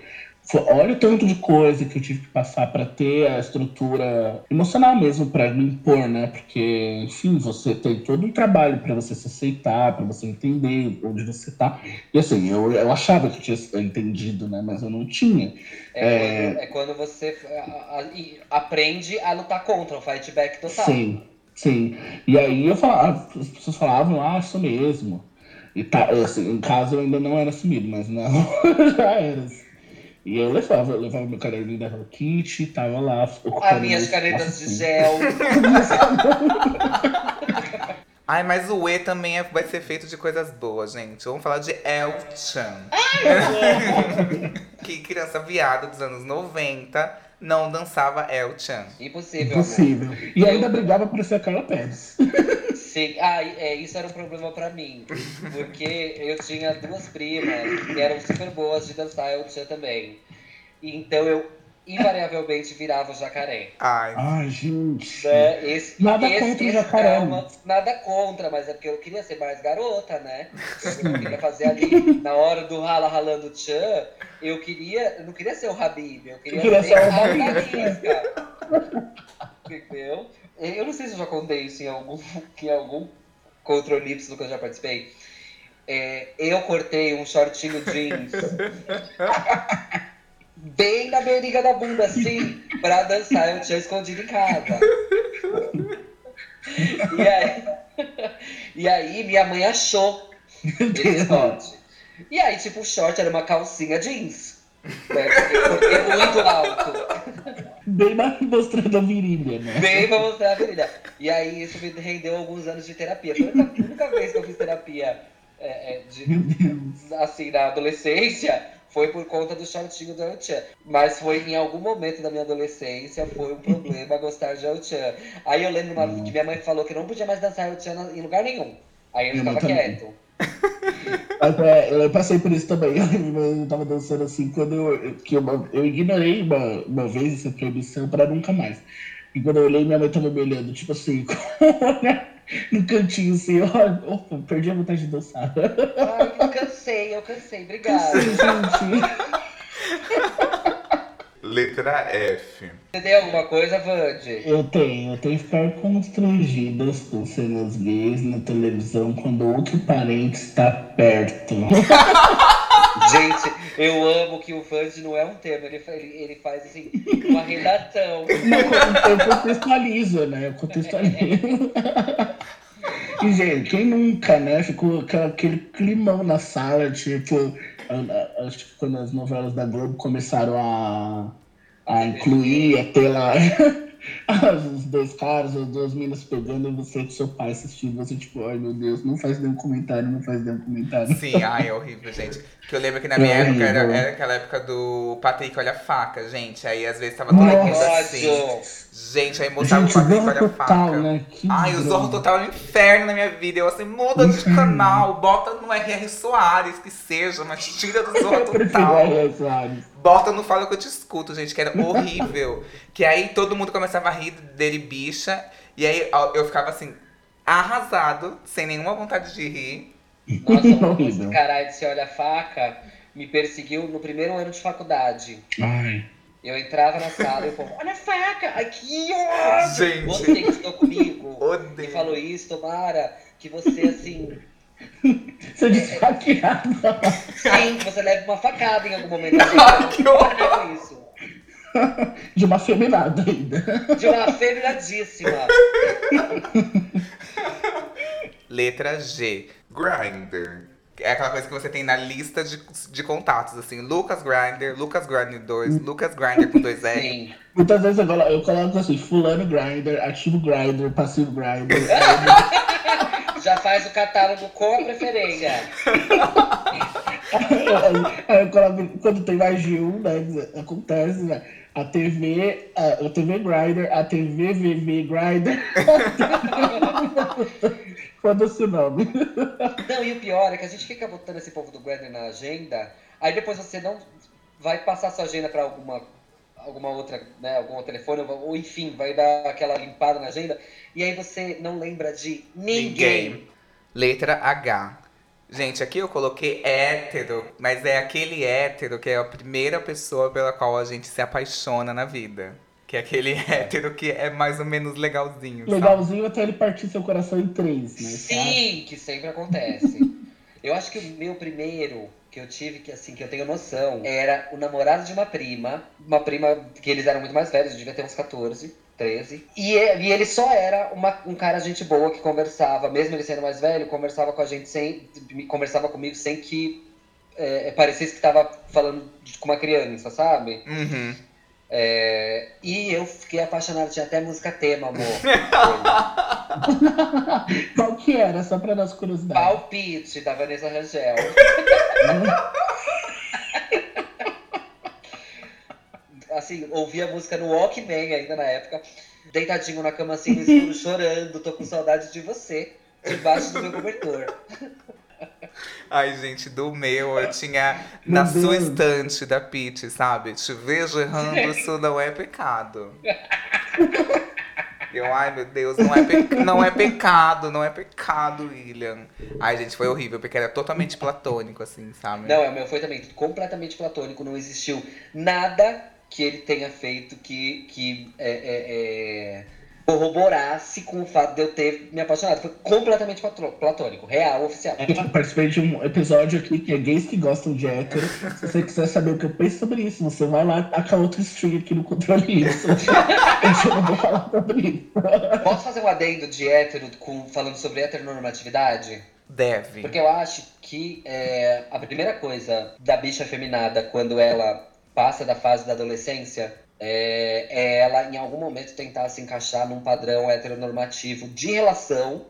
Speaker 3: Olha o tanto de coisa que eu tive que passar pra ter a estrutura emocional mesmo pra me impor, né? Porque, enfim, você tem todo um trabalho pra você se aceitar, pra você entender onde você tá. E assim, eu, eu achava que eu tinha entendido, né? Mas eu não tinha.
Speaker 2: É,
Speaker 3: É.
Speaker 2: Quando, é quando você aprende a lutar contra, um fight back total.
Speaker 3: Sim, sim. E aí eu falava, as pessoas falavam, ah, isso mesmo. E tá, assim, em casa eu ainda não era assumido, mas não, [laughs] já era. assim. E eu levava, eu levava meu caderninho da Hello Kitty, tava lá.
Speaker 2: As minhas canetas de
Speaker 3: espaço,
Speaker 2: gel. [laughs]
Speaker 1: Ai, mas o E também é- vai ser feito de coisas boas, gente. Vamos falar de El-chan. [laughs] que criança viada dos anos 90 não dançava El-chan.
Speaker 2: Impossível, amor.
Speaker 3: Impossível. E ainda brigava por ser a Carla Pérez. [laughs]
Speaker 2: Sim, ah, é, isso era um problema pra mim. Porque eu tinha duas primas que eram super boas de dançar El Chan também. Então eu invariavelmente virava o jacaré.
Speaker 1: Ai,
Speaker 3: Ai, gente.
Speaker 2: Né? Esse,
Speaker 3: Nada
Speaker 2: esse,
Speaker 3: contra o jacaré,
Speaker 2: trauma- nada contra, mas é porque eu queria ser mais garota, né? Eu queria fazer ali, na hora do rala ralando tchan, eu queria, eu não queria ser o Habib, eu queria,
Speaker 3: Eu queria
Speaker 2: ser,
Speaker 3: ser o
Speaker 2: a
Speaker 3: Habib.
Speaker 2: Entendeu? Eu não sei se eu já contei isso em algum, [laughs] em algum controle Y que eu já participei. É, eu cortei um shortinho jeans [laughs] bem na beirinha da bunda, assim, pra dançar. Eu tinha escondido em casa. E aí, [laughs] e aí minha mãe achou esse short. E aí, tipo, o short era uma calcinha jeans. Né? Porque eu cortei muito alto.
Speaker 3: Bem mostrando a virilha, né?
Speaker 2: Bem pra mostrar a virilha. E aí isso me rendeu alguns anos de terapia. Foi a única, vez que eu fiz terapia é, é, de, assim, na adolescência, foi por conta do shortinho do El-Chan. Mas foi em algum momento da minha adolescência, foi um problema gostar de El-Chan. Aí eu lembro uma, que minha mãe falou que eu não podia mais dançar El-Chan em lugar nenhum. Aí eu
Speaker 3: mãe
Speaker 2: ficava quieto.
Speaker 3: Mas, é, eu passei por isso também. [laughs] Eu tava dançando assim quando eu, que eu, eu ignorei uma, uma vez essa proibição pra nunca mais. E quando eu olhei, minha mãe tava me olhando, tipo assim, [laughs] no cantinho assim, ó, opa, perdi a vontade de dançar.
Speaker 2: Ai, eu cansei, eu cansei. Obrigada.
Speaker 3: Sim, gente. [laughs]
Speaker 1: Letra F.
Speaker 2: Você tem alguma coisa, Vande?
Speaker 3: Eu tenho, eu tenho que ficar constrangidas com cenas gays na televisão quando outro parente está perto. [laughs]
Speaker 2: Gente, eu amo que o Vande não é um tema, ele, ele, ele faz assim, uma redação. [laughs]
Speaker 3: Não, eu contextualizo, né? Eu contextualizo. [laughs] E, gente, quem nunca, né? Ficou aquele climão na sala, tipo, acho que quando as novelas da Globo começaram a, a incluir, lá [laughs] [laughs] os dois caras, as duas minas pegando e você com seu pai assistindo, você tipo, ai meu Deus, não faz nenhum comentário, não faz nenhum comentário.
Speaker 1: Sim, ai, é horrível, gente. Que eu lembro que na [laughs] minha
Speaker 3: É
Speaker 1: época era,
Speaker 3: horrível.
Speaker 1: era aquela época do Patrick Olha a Faca, gente. Aí às vezes tava todo mundo assim. Gente, aí mostrava o
Speaker 3: Gente,
Speaker 1: Patrick
Speaker 3: Zorro
Speaker 1: Olha a
Speaker 3: Total,
Speaker 1: Faca.
Speaker 3: né? Que
Speaker 1: Ai, o. Zorro Total é um inferno na minha vida. Eu assim, muda de canal, bota no R.R. Soares, que seja, mas tira do Zorro [laughs] Total. Bota no Fala que eu te escuto, gente, que era [laughs] horrível. que aí todo mundo começava a rir dele, bicha. E aí ó, eu ficava assim, arrasado, sem nenhuma vontade de rir.
Speaker 2: Nossa, esse
Speaker 3: Horrível.
Speaker 2: caralho de se olha a faca me perseguiu no primeiro ano de faculdade.
Speaker 3: Ai.
Speaker 2: Eu entrava na sala e o povo, olha a faca! Ai, que ódio!
Speaker 1: Gente.
Speaker 2: Você que estou comigo e
Speaker 1: Odeio.
Speaker 2: falou isso, tomara que você, assim, [laughs]
Speaker 3: Você desfaqueado.
Speaker 2: sim, que você leve uma facada em algum momento.
Speaker 1: Ai, [laughs] que horror.
Speaker 2: Isso. [laughs]
Speaker 3: De uma feminada ainda.
Speaker 2: De uma feminadíssima.
Speaker 1: Letra G. Grinder. É aquela coisa que você tem na lista de, de contatos, assim. Lucas Grinder, Lucas Grinder 2, Lucas Grinder com dois R.
Speaker 2: Sim.
Speaker 3: Muitas vezes eu colo- eu coloco assim, fulano grinder, ativo grinder, passivo grinder. [laughs]
Speaker 2: Já faz o catálogo com a preferência.
Speaker 3: Aí [laughs] eu coloco, quando tem mais de um, né? Acontece, né? A TV, a, a TV Grinder, a TV VV Grinder. [laughs] Foda-se o nome. [laughs]
Speaker 2: Não, e o pior é que a gente fica botando esse povo do Grindr na agenda, aí depois você não vai passar sua agenda pra alguma, alguma outra, né, algum telefone, ou ou enfim, vai dar aquela limpada na agenda, e aí você não lembra de ninguém.
Speaker 1: Letra H. Gente, aqui eu coloquei hétero, mas é aquele hétero que é a primeira pessoa pela qual a gente se apaixona na vida. Que é aquele [laughs] hétero que é mais ou menos legalzinho. sabe?
Speaker 3: Legalzinho até ele partir seu coração em três, né?
Speaker 2: Sim, que sempre acontece. eu acho que o meu primeiro que eu tive, que assim, que eu tenho noção, era o namorado de uma prima, uma prima que eles eram muito mais velhos, eu devia ter uns 14, 13. E, e- ele só era uma- um cara gente boa que conversava, mesmo ele sendo mais velho, conversava com a gente sem. conversava comigo sem que é, parecesse que tava falando com uma criança, sabe?
Speaker 1: Uhum.
Speaker 2: É, e eu fiquei apaixonado, tinha até música tema, amor. [laughs] [laughs]
Speaker 3: Qual que era? Só pra nossa curiosidade.
Speaker 2: Palpite da Vanessa Rangel. [laughs] assim, ouvi a música no Walkman ainda na época, deitadinho na cama assim, no escuro, chorando, tô com saudade de você, debaixo do meu cobertor.
Speaker 1: Ai, gente, do meu, eu tinha [laughs]
Speaker 3: Meu
Speaker 1: na sua
Speaker 3: Deus.
Speaker 1: estante da Pete, sabe? Te vejo errando, [laughs] isso não é pecado. Eu, ai meu Deus, não é, pe- não é pecado, não é pecado, William. Ai, gente, foi horrível, porque era totalmente platônico, assim, sabe?
Speaker 2: Não, é o meu foi também completamente platônico, não existiu nada que ele tenha feito que, que é, é, é, corroborasse com o fato de eu ter me apaixonado. Foi completamente platô- platônico, real, oficial.
Speaker 3: Eu participei de um episódio aqui que é gays que gostam de hétero. Se você quiser saber o que eu penso sobre isso, você vai lá e taca outro stream aqui no controle isso. [laughs] eu não vou falar sobre isso.
Speaker 2: Posso fazer um adendo de hétero com, falando sobre heteronormatividade?
Speaker 1: Deve.
Speaker 2: Porque eu acho que é, a primeira coisa da bicha feminada quando ela passa da fase da adolescência é, é ela em algum momento tentar se encaixar num padrão heteronormativo de relação,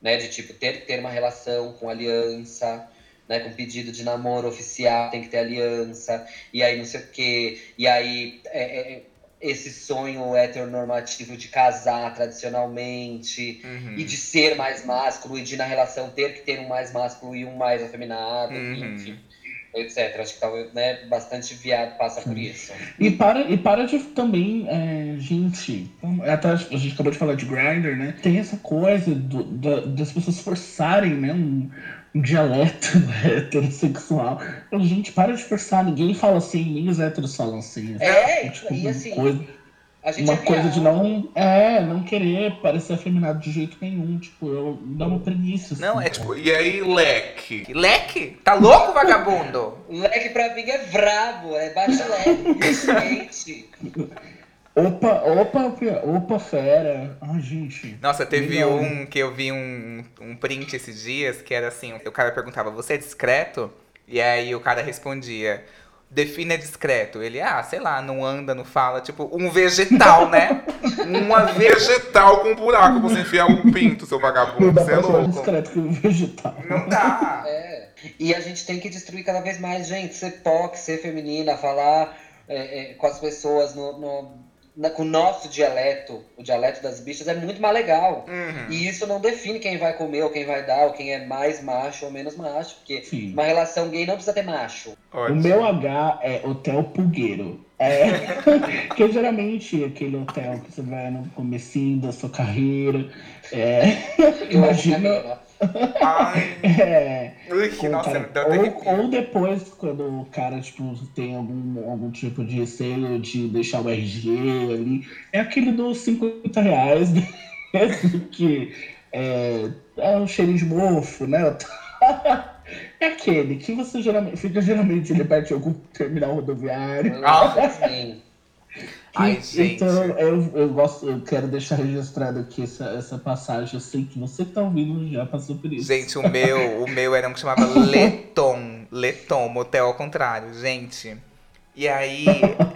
Speaker 2: né? De tipo, ter que ter uma relação com aliança, né? Com pedido de namoro oficial, tem que ter aliança, e aí não sei o quê, e aí é, é, esse sonho heteronormativo de casar tradicionalmente,
Speaker 1: Uhum.
Speaker 2: e de ser mais másculo, e de na relação ter que ter um mais másculo e um mais afeminado,
Speaker 1: Uhum.
Speaker 2: enfim, etc. Acho que talvez, né, bastante viado passa por isso.
Speaker 3: E para, e para de também, é, gente, até a gente acabou de falar de Grindr, né? Tem essa coisa do- da- das pessoas forçarem, né? Um, um dialeto [laughs] heterossexual. A gente para de forçar, ninguém fala assim, nem os héteros falam assim.
Speaker 2: É,
Speaker 3: tipo,
Speaker 2: e assim,
Speaker 3: coisa, uma
Speaker 2: é
Speaker 3: coisa de não. É, não querer parecer afeminado de jeito nenhum. Tipo, eu dá uma preguiça.
Speaker 1: Não,
Speaker 3: assim,
Speaker 1: é tipo, e aí, leque? Leque? Tá louco, vagabundo? [laughs]
Speaker 2: Leque pra mim é brabo, é baixo [laughs] gente.
Speaker 3: Opa, opa, opa, fera. Ai, gente.
Speaker 1: Nossa, teve
Speaker 3: Legal.
Speaker 1: um que eu vi um, um print esses dias que era assim: o cara perguntava, você é discreto? E aí o cara respondia. Defina discreto. Ele, ah, sei lá, não anda, não fala. Tipo, um vegetal, né? [laughs] Uma vegetal com buraco. Você enfiar um pinto, seu
Speaker 3: Não
Speaker 1: vagabundo.
Speaker 3: dá
Speaker 1: Você é
Speaker 3: pra
Speaker 1: louco.
Speaker 3: discreto que o vegetal.
Speaker 1: Não dá.
Speaker 2: É. E a gente tem que destruir cada vez mais, gente. Ser POC, ser feminina, falar é, é, com as pessoas no, no- com o nosso dialeto, o dialeto das bichas, é muito mais legal.
Speaker 1: Uhum.
Speaker 2: E isso não define quem vai comer ou quem vai dar, ou quem é mais macho ou menos macho. Porque
Speaker 3: Sim.
Speaker 2: uma relação gay não precisa ter macho.
Speaker 3: O
Speaker 1: Ótimo.
Speaker 3: meu H é Hotel Pulgueiro. É, [laughs] que é geralmente aquele hotel que você vai no comecinho da sua carreira. É,
Speaker 2: Eu
Speaker 3: imagina.
Speaker 1: Ai, [laughs]
Speaker 3: É,
Speaker 1: ui, nossa,
Speaker 3: cara- ou, ou depois, quando o cara tipo, tem algum, algum tipo de receio de deixar o RG ali. É aquele dos 50 reais, né? [laughs] Que é, é um cheirinho de mofo, né? [laughs] É aquele que você geralmente fica geralmente ali perto de algum terminal rodoviário.
Speaker 1: Ah.
Speaker 2: Sim.
Speaker 1: Ai, gente.
Speaker 3: Então eu, eu gosto, eu quero deixar registrado aqui essa, essa passagem. Eu sei que você que tá ouvindo já passou por isso.
Speaker 1: Gente, o meu, [laughs] o meu era um que chamava Leton. Leton, motel ao contrário, gente. E aí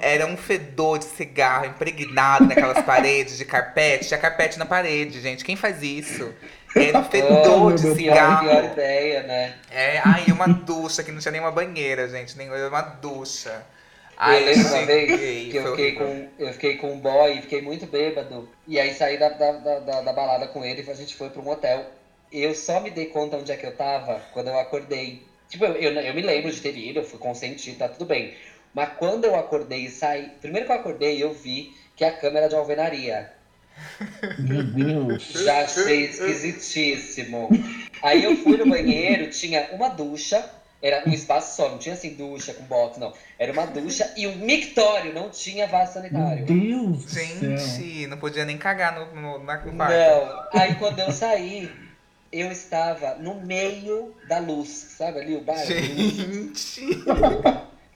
Speaker 1: era um fedor de cigarro impregnado naquelas paredes de carpete. Tinha carpete na parede, gente. Quem faz isso? Era um [laughs] fedor
Speaker 3: Oh,
Speaker 1: de
Speaker 3: meu
Speaker 2: Pior,
Speaker 1: cigarro.
Speaker 2: pior ideia, né?
Speaker 1: É, e uma ducha que não tinha nenhuma banheira, gente. Nem era uma ducha.
Speaker 2: Eu lembro uma vez [laughs] que eu
Speaker 1: foi
Speaker 2: fiquei, com, eu fiquei com um boy e fiquei muito bêbado. E aí saí da, da, da, da- da balada com ele e a gente foi pra um hotel. Eu só me dei conta onde é que eu tava quando eu acordei. Tipo, eu, eu, eu me lembro de ter ido, eu fui consentido, tá tudo bem. Mas quando eu acordei e saí. Primeiro que eu acordei, eu vi que a câmera de alvenaria.
Speaker 3: Meu Deus. [laughs]
Speaker 2: Já achei esquisitíssimo. Aí eu fui no banheiro, tinha uma ducha, era um espaço só, não tinha assim ducha com box, não. Era uma ducha e um mictório, não tinha vaso
Speaker 3: Meu
Speaker 2: sanitário.
Speaker 3: Deus do céu.
Speaker 1: Gente, não podia nem cagar no, no, na, no quarto.
Speaker 2: Não. Aí quando eu saí, eu estava no meio da luz, sabe ali o bairro?
Speaker 1: Gente!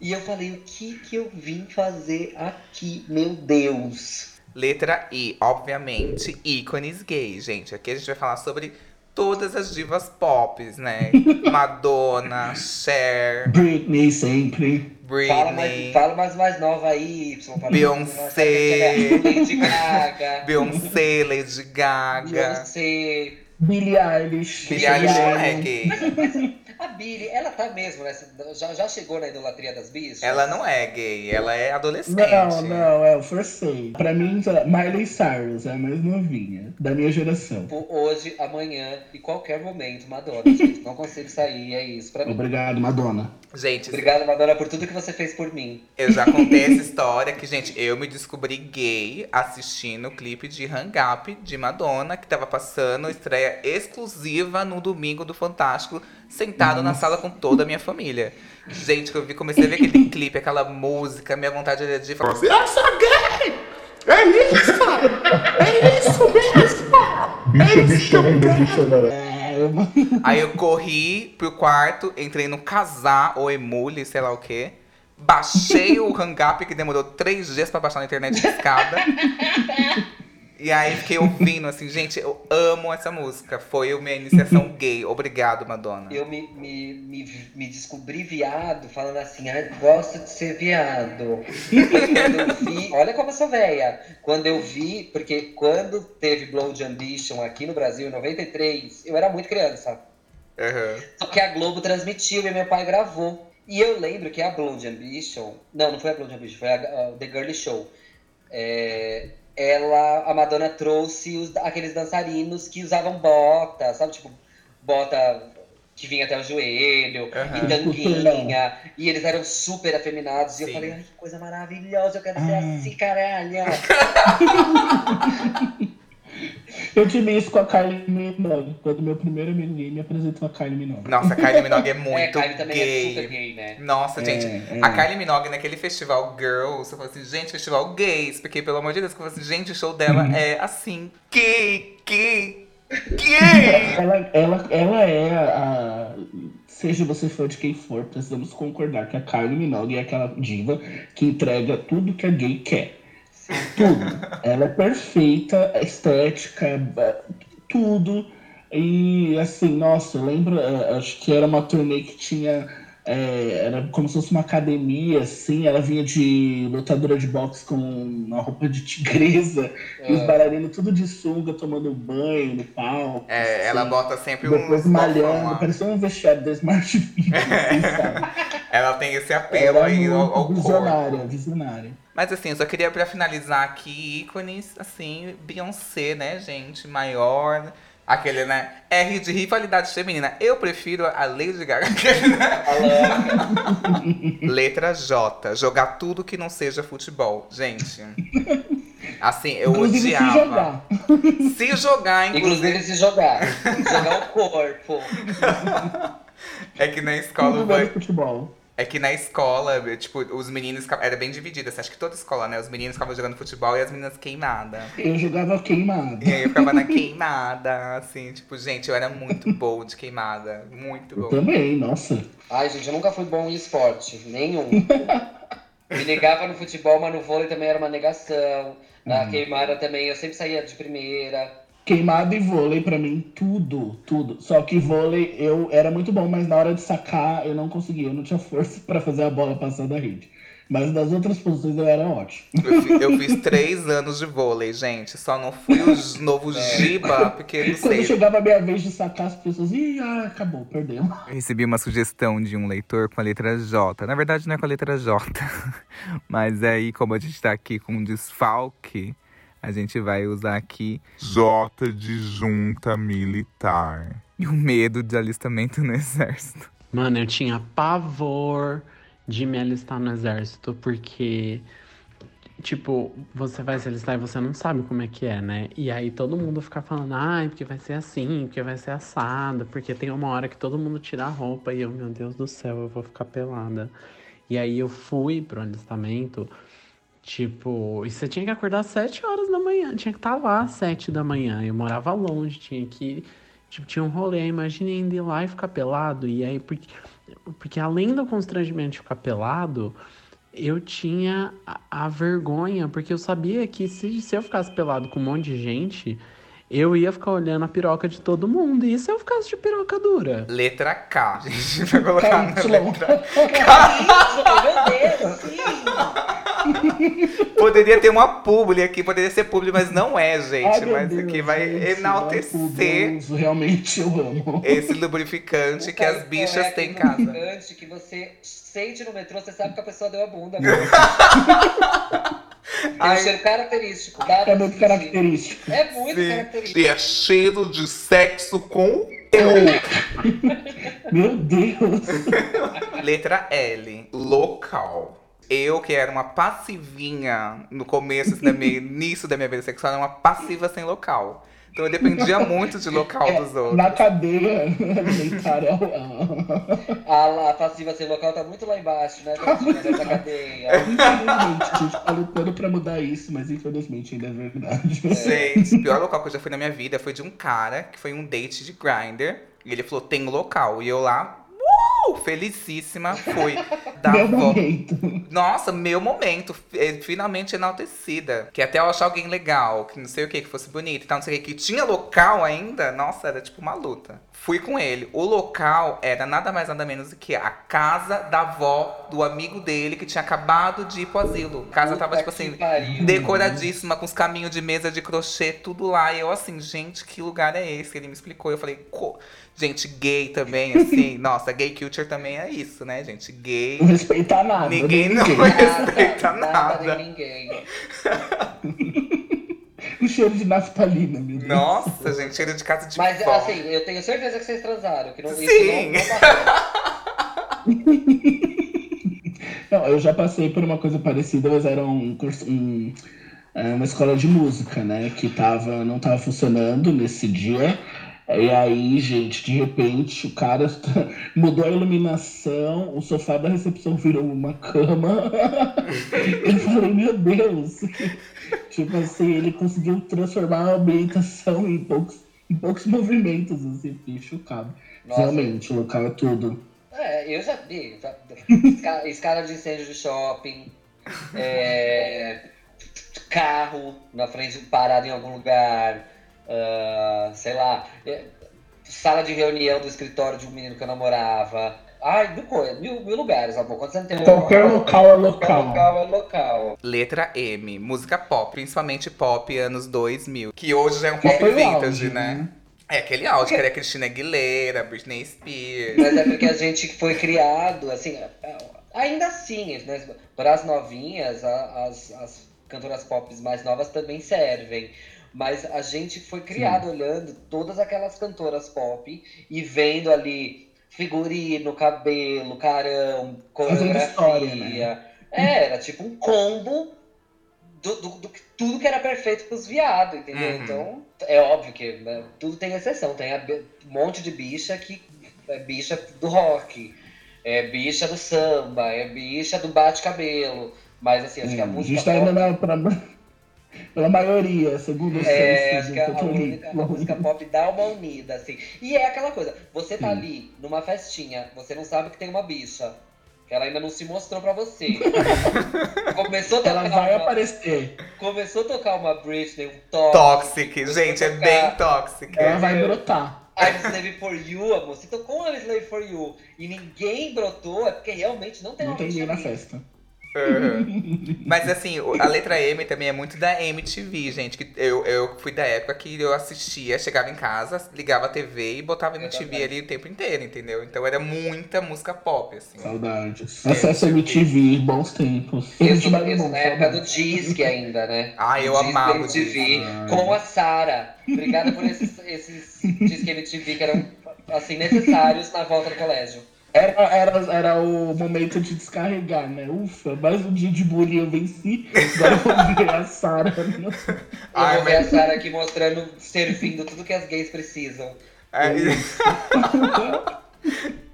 Speaker 2: E eu falei, o que que eu vim fazer aqui, meu Deus?
Speaker 1: Letra I, obviamente, ícones gay, gente. Aqui a gente vai falar sobre todas as divas pop, né? [laughs] Madonna, Cher,
Speaker 3: Britney sempre.
Speaker 2: Fala mais,
Speaker 1: Britney,
Speaker 2: fala mais mais nova aí, Y.
Speaker 1: Beyoncé.
Speaker 2: Lady Gaga. [laughs]
Speaker 1: Beyoncé, Lady Gaga.
Speaker 2: Beyoncé.
Speaker 3: Billie Eilish.
Speaker 1: Billie Eilish é gay.
Speaker 2: A Billie, ela tá mesmo, né? Já, já chegou na idolatria das bichas?
Speaker 1: Ela não é gay, ela é adolescente.
Speaker 3: Não, não, é, eu forcei. Pra mim, Miley Cyrus é a mais novinha, da minha geração.
Speaker 2: Tipo, Hoje, amanhã e qualquer momento, Madonna. Gente, não consigo sair, é isso pra mim.
Speaker 3: Obrigado, Madonna.
Speaker 1: Gente,
Speaker 2: Obrigado, Madonna, por tudo que você fez por mim.
Speaker 1: Eu já contei essa história que, gente, eu me descobri gay assistindo o clipe de Hang Up de Madonna, que tava passando estreia exclusiva no domingo do Fantástico, sentado na sala com toda a minha família. Gente, que eu vi, comecei a ver aquele clipe, aquela música, minha vontade era de falar assim, eu sou gay! É isso! É isso mesmo!
Speaker 3: Bicha, bichona, bichona. É, [laughs]
Speaker 1: Aí eu corri pro quarto, entrei no Casar ou Emule, sei lá o quê. Baixei o [laughs] Hang-Up, que demorou três dias pra baixar na internet de escada. [laughs] E aí fiquei ouvindo, assim, gente, eu amo essa música. Foi a minha iniciação [laughs] gay. Obrigado, Madonna.
Speaker 2: Eu me, me, me, me descobri viado, falando assim, ai, gosto de ser viado. Quando eu vi, [laughs] olha como eu sou velha. Quando eu vi, porque quando teve Blow de Ambition aqui no Brasil, em 93, eu era muito criança.
Speaker 1: Aham.
Speaker 2: Só que a Globo transmitiu e meu pai gravou. E eu lembro que a Blonde Ambition. Não, não foi a Blonde Ambition, foi a, a The Girly Show. É, ela, a Madonna trouxe os- aqueles dançarinos que usavam bota, sabe? Tipo, bota que vinha até o joelho,
Speaker 1: Aham.
Speaker 2: e tanguinha. E eles eram super afeminados. E eu
Speaker 1: Sim.
Speaker 2: falei, ai, que coisa maravilhosa, eu quero ser
Speaker 3: Ah.
Speaker 2: assim, caralho. [laughs]
Speaker 3: Eu tive isso com a Kylie Minogue, quando meu primeiro amigo gay me apresentou a Kylie Minogue.
Speaker 1: Nossa, a Kylie Minogue é [laughs]
Speaker 2: É,
Speaker 1: muito
Speaker 2: Kylie também
Speaker 1: gay.
Speaker 2: é super gay, né?
Speaker 1: Nossa,
Speaker 3: É,
Speaker 1: gente,
Speaker 3: é.
Speaker 1: a Kylie Minogue naquele festival Girls, eu falei assim, gente, festival gays, porque pelo amor de Deus, eu falei assim, gente, o show dela
Speaker 3: Uhum.
Speaker 1: é assim, gay, gay, gay. [laughs]
Speaker 3: Ela, ela, ela é a. Seja você fã de quem for, precisamos concordar que a Kylie Minogue é aquela diva que entrega tudo que a gay quer. Tudo. Ela é perfeita, estética, ba- tudo. E assim, nossa, eu lembro, eh, acho que era uma turnê que tinha. eh, era como se fosse uma academia, assim, ela vinha de lutadora de boxe com uma roupa de tigresa, e os bailarinos tudo de sunga, tomando banho no palco.
Speaker 1: É, ela
Speaker 3: assim.
Speaker 1: bota sempre
Speaker 3: Depois
Speaker 1: um
Speaker 3: malhando, parecia um vestiário da Smart Fit, assim?
Speaker 1: Ela tem esse apelo
Speaker 3: Ela é
Speaker 1: aí ao, ao corpo.
Speaker 3: visionária, visionária.
Speaker 1: Mas assim, eu só queria pra finalizar aqui ícones, assim, Beyoncé, né, gente? Maior. Aquele, né? R de rivalidade feminina. Eu prefiro a Lady Gaga. [laughs] Letra J. Jogar tudo que não seja futebol. Gente. Assim, eu
Speaker 3: Inclusive, se
Speaker 1: odiava.
Speaker 3: jogar.
Speaker 1: Se jogar, inclusive.
Speaker 2: Inclusive se jogar. jogar o corpo. [laughs]
Speaker 1: É que na escola
Speaker 3: Tudo
Speaker 1: vai.
Speaker 3: futebol.
Speaker 1: É que na escola, tipo, os meninos. Era bem dividida. Acho que toda escola, né? Os meninos ficavam jogando futebol e as meninas queimadas.
Speaker 3: Eu jogava queimado.
Speaker 1: E aí eu ficava na queimada, assim, tipo, gente, eu era muito boa de queimada. Muito
Speaker 3: Eu
Speaker 1: boa.
Speaker 3: também, nossa.
Speaker 2: Ai, gente, eu nunca fui bom em esporte. Nenhum. [laughs] Me negava no futebol, mas no vôlei também era uma negação. Na
Speaker 3: Hum.
Speaker 2: queimada também, eu sempre saía de primeira.
Speaker 3: Queimado e vôlei, pra mim, tudo, tudo. Só que vôlei eu era muito bom, mas na hora de sacar eu não conseguia. Eu não tinha força [laughs] pra fazer a bola passar da rede. Mas nas outras posições eu era ótimo.
Speaker 1: Eu, fi- eu fiz três anos de vôlei, gente. Só não fui o [laughs] novo Giba, porque não
Speaker 3: Quando
Speaker 1: sei.
Speaker 3: chegava a minha vez de sacar, as pessoas, ih, ah, acabou, perdemos.
Speaker 1: Eu recebi uma sugestão de um leitor com a letra J. Na verdade, não é com a letra J. [laughs] Mas aí, como a gente tá aqui com um desfalque, a gente vai usar aqui
Speaker 5: J de junta militar.
Speaker 1: e o medo de alistamento no exército.
Speaker 7: Mano, eu tinha pavor de me alistar no exército, porque, tipo, você vai se alistar e você não sabe como é que é, né? E aí todo mundo fica falando, ai, porque vai ser assim, porque vai ser assado, porque tem uma hora que todo mundo tira a roupa e eu, meu Deus do céu, eu vou ficar pelada. E aí eu fui pro alistamento, tipo, e você tinha que acordar às 7 horas da manhã, tinha que estar lá às 7 da manhã. Eu morava longe, tinha que. Tipo, tinha um rolê, imagina ainda ir lá e ficar pelado. E aí, porque, porque além do constrangimento de ficar pelado, eu tinha a, a vergonha, porque eu sabia que se, se eu ficasse pelado com um monte de gente, eu ia ficar olhando a piroca de todo mundo. E se eu ficasse de piroca dura?
Speaker 1: Letra K. A gente vai colocar na letra [laughs]
Speaker 2: Meu Deus, sim! [laughs]
Speaker 1: Poderia ter uma publi aqui, poderia ser publi, mas não é, gente.
Speaker 3: Ai,
Speaker 1: mas
Speaker 3: Deus,
Speaker 1: aqui vai
Speaker 3: gente, é
Speaker 1: enaltecer
Speaker 3: eu uso, realmente eu amo.
Speaker 1: esse lubrificante que as bichas têm em casa.
Speaker 2: Lubrificante que você sente no metrô, você sabe que a pessoa deu a bunda. Tem um cheiro característico.
Speaker 3: É muito característico.
Speaker 2: É muito
Speaker 1: Sim.
Speaker 2: característico.
Speaker 5: E é cheiro de sexo com
Speaker 3: Meu Deus.
Speaker 1: Letra L, local. Eu, que era uma passivinha no começo, assim, da minha, [laughs] início da minha vida sexual, era uma passiva sem local. Então eu dependia [laughs] muito de local dos outros.
Speaker 3: Na cadeia [laughs] alimentar é o.
Speaker 2: A, a passiva sem local tá muito lá embaixo, né? Tadinha, nessa cadeia.
Speaker 3: Infelizmente, a gente tá lutando pra mudar isso, mas infelizmente ainda é verdade.
Speaker 1: Gente, o pior local que eu já fui na minha vida foi de um cara que foi um date de grinder. E ele falou, tem local. E eu lá, uh, felicíssima, fui. [laughs] Dar
Speaker 3: Meu momento.
Speaker 1: Nossa, meu momento, eh, finalmente enaltecida. Que até eu achar alguém legal, que não sei o que, que fosse bonito e tal, não sei o que, que tinha local ainda, nossa, era tipo uma luta. Fui com ele. O local era nada mais nada menos do que a casa da avó do amigo dele que tinha acabado de ir pro asilo. A casa tava,
Speaker 2: Puta
Speaker 1: tipo
Speaker 2: que
Speaker 1: assim,
Speaker 2: pariu.
Speaker 1: decoradíssima, com os caminhos de mesa de crochê, tudo lá. E eu assim, gente, que lugar é esse? Ele me explicou. Eu falei, Co... gente, gay também, assim. [laughs] Nossa, gay culture também é isso, né, gente? Gay.
Speaker 3: Não respeitar nada.
Speaker 1: Ninguém não
Speaker 3: ninguém. [laughs]
Speaker 1: respeita
Speaker 2: Nada,
Speaker 1: nada.
Speaker 2: nem ninguém. [laughs]
Speaker 3: O cheiro de naftalina, meu Deus.
Speaker 1: Nossa, gente, cheiro de casa de
Speaker 2: Mas assim, eu tenho certeza que vocês transaram. Que não,
Speaker 1: Sim.
Speaker 2: Isso não, [laughs] não
Speaker 3: eu já passei por uma coisa parecida, mas era um curso. Um, é, uma escola de música, né? Que tava, não tava funcionando nesse dia. E aí, gente, de repente, o cara [laughs] mudou a iluminação, o sofá da recepção virou uma cama. [laughs] Eu falei, meu Deus! [laughs] Tipo assim, ele conseguiu transformar a ambientação em poucos, em poucos movimentos, assim, fiquei chocado.
Speaker 2: Nossa.
Speaker 3: Realmente, o local é tudo.
Speaker 2: É, eu já vi. já- de incêndio de shopping. é, carro na frente, parado em algum lugar. Ah, sei lá. é, sala de reunião do escritório de um menino que eu namorava. Ai, do coisa, mil, mil lugares, amor. Quando você não tem um
Speaker 3: Qualquer local é local.
Speaker 2: local é local.
Speaker 1: Letra M, música pop, principalmente pop anos 2000, que hoje já é um pop
Speaker 3: o
Speaker 1: vintage, né?
Speaker 3: né?
Speaker 1: É aquele áudio que era Cristina Aguilera, Britney Spears.
Speaker 2: Mas é porque a gente foi criado, assim, ainda assim, né, para as novinhas, as, as cantoras pop mais novas também servem. Mas a gente foi criado olhando todas aquelas cantoras pop e vendo ali figurino, cabelo, carão, coreografia.
Speaker 3: história, né?
Speaker 2: É, era tipo um combo do, do- do tudo que era perfeito pros viados, entendeu?
Speaker 1: Uhum.
Speaker 2: Então, é óbvio que né, tudo tem exceção. Tem a um monte de bicha que é bicha do rock, é bicha do samba, é bicha do bate-cabelo. Mas assim, acho que a
Speaker 3: É, a
Speaker 2: música.
Speaker 3: gente tá
Speaker 2: pop-
Speaker 3: indo na, pra, pela maioria, segundo o
Speaker 2: É, acho que a, música, a música pop dá uma unida, assim. E é aquela coisa, você tá
Speaker 3: Sim.
Speaker 2: ali numa festinha, você não sabe que tem uma bicha. Que ela ainda não se mostrou pra você. [laughs] Começou a
Speaker 3: Ela
Speaker 2: tocar
Speaker 3: vai
Speaker 2: uma,
Speaker 3: aparecer.
Speaker 2: Começou a tocar uma Britney, um toque.
Speaker 1: Toxic, gente, é bem toxic.
Speaker 3: Ela vai brotar.
Speaker 2: I'm Slave for You, amor. Se tocou I'm Slave for You e ninguém brotou, é porque realmente não tem
Speaker 3: Não tem ninguém na
Speaker 2: ali.
Speaker 3: festa.
Speaker 1: Uhum. Mas assim, a letra M também é muito da MTV, gente. Que eu, eu fui da época que eu assistia, chegava em casa, ligava a TV e botava MTV
Speaker 2: também.
Speaker 1: ali o tempo inteiro, entendeu? Então era muita música pop, assim.
Speaker 3: Saudades. Acesso MTV, bons tempos.
Speaker 2: Isso, isso na época do. Disque ainda, né?
Speaker 1: Ah, eu
Speaker 2: Disque
Speaker 1: amava o
Speaker 2: MTV,
Speaker 3: Disque.
Speaker 2: com a Sara. Obrigada por esses, esses Disque MTV que eram, assim, necessários na volta do colégio.
Speaker 3: Era, era, era o momento de descarregar, né? Ufa, mais um dia de bullying eu venci. Agora eu vou ver a Sarah. [laughs]
Speaker 2: Eu
Speaker 1: Ai,
Speaker 2: vou ver a
Speaker 1: mas-
Speaker 2: Sara aqui mostrando, servindo tudo que as gays precisam.
Speaker 1: É, e...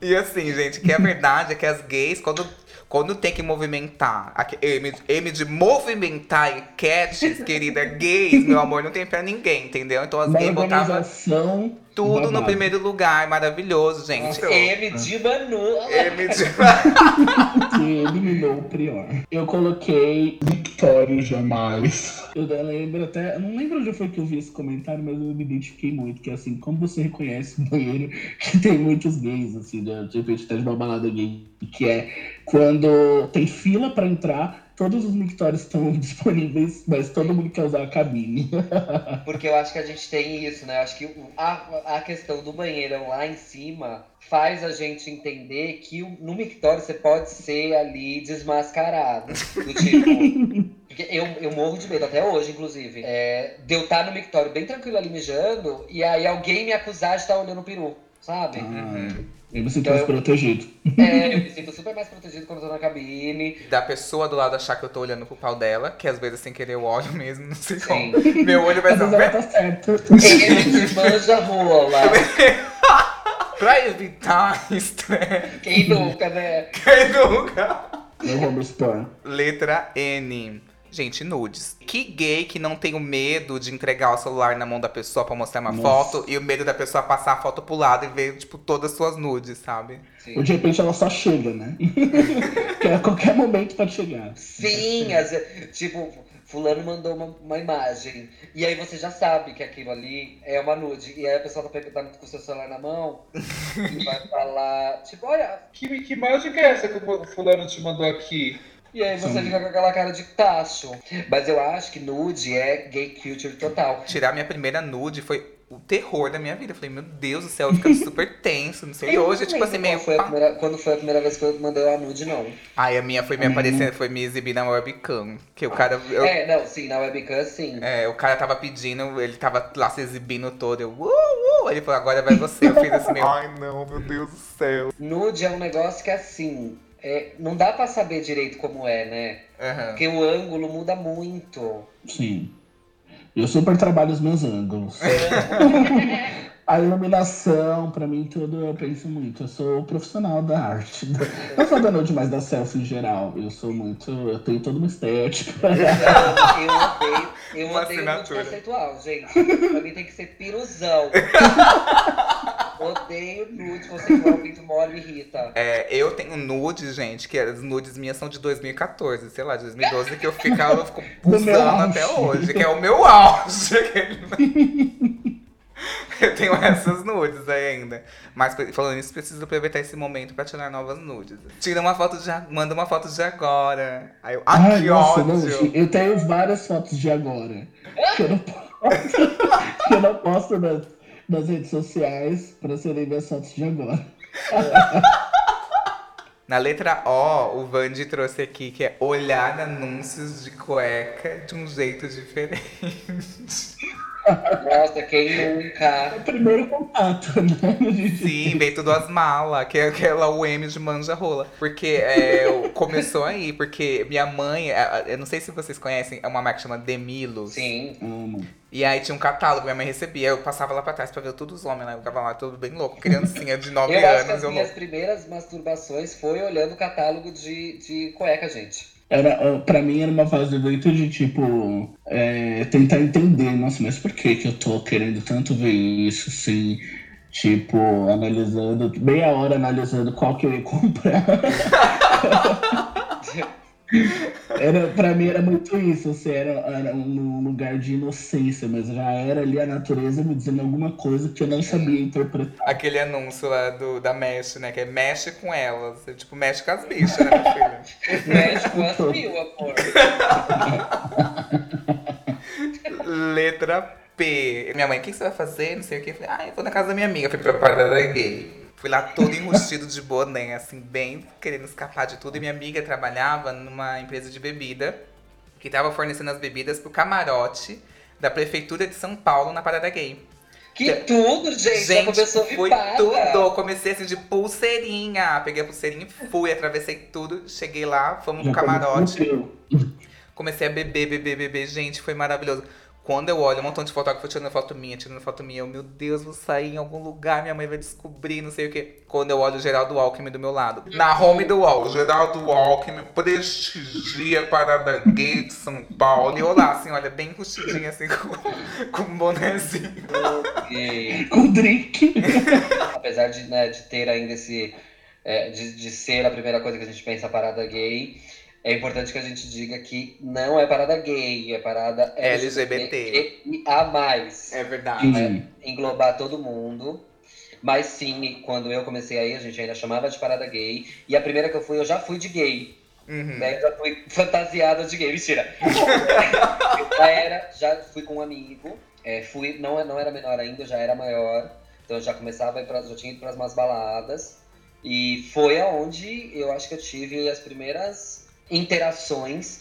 Speaker 1: [laughs] e assim, gente, que a verdade é que as gays, quando, quando tem que movimentar, a M, M de movimentar enquetes, querida, gays, meu amor, não tem pra ninguém, entendeu? Então as gays botavam tudo no
Speaker 3: babado.
Speaker 1: primeiro lugar, maravilhoso, gente.
Speaker 2: M de Manu.
Speaker 1: M de... [laughs]
Speaker 3: que eliminou o Prior. Eu coloquei Victório Jamais. Eu lembro até. eu Não lembro onde foi que eu vi esse comentário, mas eu me identifiquei muito. Que é assim, como você reconhece um banheiro que tem muitos gays, assim, né? de repente tá de uma balada gay. Que é quando tem fila pra entrar, todos os mictórios estão [laughs] disponíveis, mas todo mundo quer usar a cabine. [laughs]
Speaker 2: Porque eu acho que a gente tem isso, né? Eu acho que a, a questão do banheirão lá em cima faz a gente entender que o- no mictório você pode ser ali desmascarado. Do tipo. [laughs] Porque eu, eu morro de medo, até hoje, inclusive. É, de eu estar no mictório bem tranquilo ali mijando, e aí alguém me acusar de estar olhando o peru, sabe?
Speaker 3: Ah, eu me sinto
Speaker 2: Então
Speaker 3: mais protegido.
Speaker 2: É, [laughs] eu me sinto super mais protegido quando eu tô na cabine.
Speaker 1: Da pessoa do lado achar que eu tô olhando pro pau dela, que às vezes sem querer eu olho mesmo, não sei
Speaker 2: Sim.
Speaker 1: como. Meu olho vai ser.
Speaker 3: ela tá certa.
Speaker 2: Ele de manja rola. [laughs]
Speaker 1: Pra evitar estresse,
Speaker 2: Quem nunca, né?
Speaker 1: quem nunca?
Speaker 3: Eu vou me expor.
Speaker 1: Letra N. Gente, nudes. Que gay que não tem o medo de entregar o celular na mão da pessoa pra mostrar uma
Speaker 3: Nossa.
Speaker 1: foto e o medo da pessoa passar a foto pro lado e ver, tipo, todas as suas nudes, sabe?
Speaker 2: Sim.
Speaker 3: Ou de repente ela só chega, né? [laughs] que a qualquer momento pode chegar.
Speaker 2: Sim, às vezes, tipo, fulano mandou uma, uma imagem. E aí você já sabe que aquilo ali é uma nude. E aí a pessoa tá pegando com o seu celular na mão e vai [laughs] falar, tipo, olha.
Speaker 8: Que, que imagem que é essa que o fulano te mandou aqui?
Speaker 2: E aí você
Speaker 3: Sim.
Speaker 2: fica com aquela cara de tacho. Mas eu acho que nude é gay culture total.
Speaker 1: Tirar minha primeira nude foi o terror da minha vida. Eu falei, meu Deus do céu, eu ficando super [laughs] tenso, não sei. E
Speaker 2: Eu
Speaker 1: hoje,
Speaker 2: não
Speaker 1: tipo assim, meio.
Speaker 2: foi primeira- quando foi a primeira vez que eu mandei uma nude, não.
Speaker 1: Ai, a minha foi me
Speaker 3: Hum.
Speaker 1: aparecendo, foi me exibir na webcam. Que o cara. eu-
Speaker 2: É, não, sim, na webcam sim.
Speaker 1: É, o cara tava pedindo, ele tava lá se exibindo todo. Eu, uh, uh, ele falou, agora vai você. Eu fiz assim meio.
Speaker 5: Ai, não, meu Deus do céu.
Speaker 2: Nude é um negócio que é assim. É, não dá pra saber direito como é, né?
Speaker 1: Aham.
Speaker 2: Porque o ângulo muda muito.
Speaker 3: Sim. Eu super trabalho os meus ângulos. [laughs] A iluminação, pra mim, tudo eu penso muito. Eu sou profissional da arte. Não só da nude, mas da selfie em geral. Eu sou muito. Eu tenho toda uma estética.
Speaker 2: Eu, eu odeio, eu odeio
Speaker 1: assinatura.
Speaker 2: conceitual, gente. Pra mim tem que ser piruzão. [laughs] odeio nude conceitual, pinto mole me irrita.
Speaker 1: É, eu tenho nudes, gente, que as nudes minhas são de 2014, sei lá, de 2012, que eu ficava, eu fico [laughs] pulsando até hoje, que é o meu auge. [laughs] [laughs] eu tenho essas nudes aí ainda. Mas falando isso, preciso aproveitar esse momento pra tirar novas nudes. Tira uma foto de a- manda uma foto de agora. Aí eu, ai,
Speaker 3: Ai,
Speaker 1: que
Speaker 3: nossa,
Speaker 1: ódio.
Speaker 3: não, eu tenho várias fotos de agora. Que eu não posto, que eu não posto nas, nas redes sociais pra serem minhas fotos de agora.
Speaker 1: Na letra O, o Vandi trouxe aqui que é olhar anúncios de cueca de um jeito diferente.
Speaker 2: Nossa, quem
Speaker 3: É
Speaker 2: nunca?
Speaker 3: o primeiro contato, né?
Speaker 1: Sim, veio tudo as malas, que é aquela UM de manja rola. Porque é, começou aí, porque minha mãe, a- a- eu não sei se vocês conhecem, é uma marca que chama Demilos.
Speaker 2: Sim.
Speaker 3: Amo.
Speaker 1: E aí tinha um catálogo, minha mãe recebia, eu passava lá pra trás pra ver todos os homens, né? Eu ficava lá todo bem louco, criancinha de 9
Speaker 2: Eu acho que
Speaker 1: anos,
Speaker 2: as
Speaker 1: eu
Speaker 2: minhas
Speaker 1: louco.
Speaker 2: primeiras masturbações foi olhando o catálogo de, de cueca, gente.
Speaker 3: Era, ah, pra mim era uma fase muito de tipo é, tentar entender, nossa, mas por que que eu tô querendo tanto ver isso, assim, tipo, analisando, meia hora analisando qual que eu ia comprar. [laughs] Era, pra mim era muito isso, assim, era, era um lugar de inocência, mas já era ali a natureza me dizendo alguma coisa que eu não sabia interpretar.
Speaker 1: Aquele anúncio lá do, da Mesh, né? Que é mexe com elas. É, tipo, mexe com as bichas, né, meu filho? [laughs]
Speaker 2: Mexe com as mil, amor.
Speaker 1: Letra P. Minha mãe, o que que você vai fazer? Não sei o que. Eu falei, ah, eu vou na casa da minha amiga. Fui pra parada gay. Fui lá todo enrustido de boné, assim, bem querendo escapar de tudo. E minha amiga trabalhava numa empresa de bebida que tava fornecendo as bebidas pro camarote da Prefeitura de São Paulo na parada gay.
Speaker 2: Que tudo, gente. começou
Speaker 1: foi
Speaker 2: vipada.
Speaker 1: tudo. Comecei assim de pulseirinha. Peguei a pulseirinha e fui, atravessei tudo. Cheguei lá, fomos pro
Speaker 3: Já
Speaker 1: camarote.
Speaker 3: começou.
Speaker 1: Comecei a beber, beber, beber. Gente, foi maravilhoso. Quando eu olho um montão de fotógrafo tirando foto minha, tirando foto minha, eu, meu Deus, vou sair em algum lugar, minha mãe vai descobrir, não sei o quê. Quando eu olho o Geraldo Alckmin do meu lado. Na home do Wall, Geraldo Alckmin prestigia a parada gay de São Paulo. E eu lá, assim, olha, bem rustidinha, assim, [laughs] com, com um bonézinho.
Speaker 2: E,
Speaker 3: Com drink. [laughs]
Speaker 2: apesar de, né, de ter ainda esse. é, de, de ser a primeira coisa que a gente pensa parada gay, é importante que a gente diga que não é parada gay, é parada
Speaker 1: LGBT.
Speaker 2: A mais.
Speaker 1: É verdade.
Speaker 3: Sim.
Speaker 2: englobar todo mundo. Mas sim, quando eu comecei aí, a gente ainda chamava de parada gay. E a primeira que eu fui, eu já fui de gay.
Speaker 1: Uhum.
Speaker 2: Né? Eu já fui [laughs] fantasiada de gay. Mentira. eu [laughs] já era, já fui com um amigo. É, fui, não, não era menor ainda, eu já era maior. Então eu já começava pra, já tinha ido para umas baladas. E foi aonde eu acho que eu tive as primeiras interações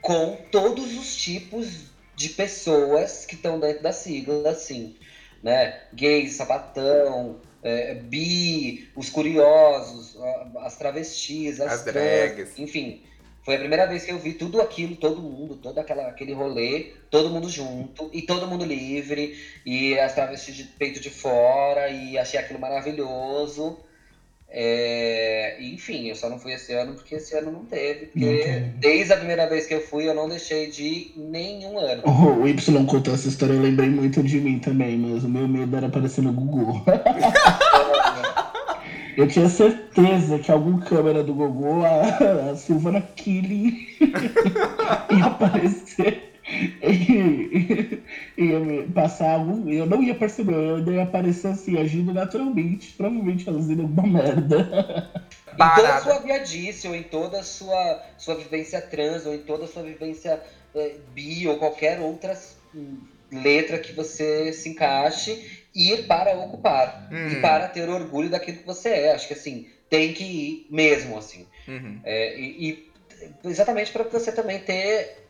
Speaker 2: com todos os tipos de pessoas que estão dentro da sigla, assim, né? Gays, sapatão, é, bi, os curiosos, as travestis, as,
Speaker 1: As
Speaker 2: trans,
Speaker 1: drags.
Speaker 2: enfim. Foi a primeira vez que eu vi tudo aquilo, todo mundo, todo aquela, aquele rolê, todo mundo junto, e todo mundo livre, e as travestis de peito de fora, e achei aquilo maravilhoso. É, enfim, eu só não fui esse ano porque esse ano não teve. Porque
Speaker 3: Não teve.
Speaker 2: desde a primeira vez que eu fui, eu não deixei de ir nenhum ano.
Speaker 3: Oh, o Y contou essa história, eu lembrei muito de mim também, mas o meu medo era aparecer no Google. [laughs] Eu tinha certeza que algum câmera do Google, a, a Silvana Killing, [laughs] ia aparecer [laughs] e passar algum. Eu não ia perceber, eu ia aparecer assim, agindo naturalmente, provavelmente fazendo alguma merda. [laughs]
Speaker 2: Em toda a
Speaker 1: Parada.
Speaker 2: sua viadice, ou em toda a sua, sua vivência trans, ou em toda a sua vivência eh, bi, ou qualquer outra hum, letra que você se encaixe, ir para ocupar.
Speaker 1: Uhum.
Speaker 2: E para ter orgulho daquilo que você é. Acho que assim, tem que ir mesmo, assim.
Speaker 1: Uhum.
Speaker 2: É, e, e exatamente para você também ter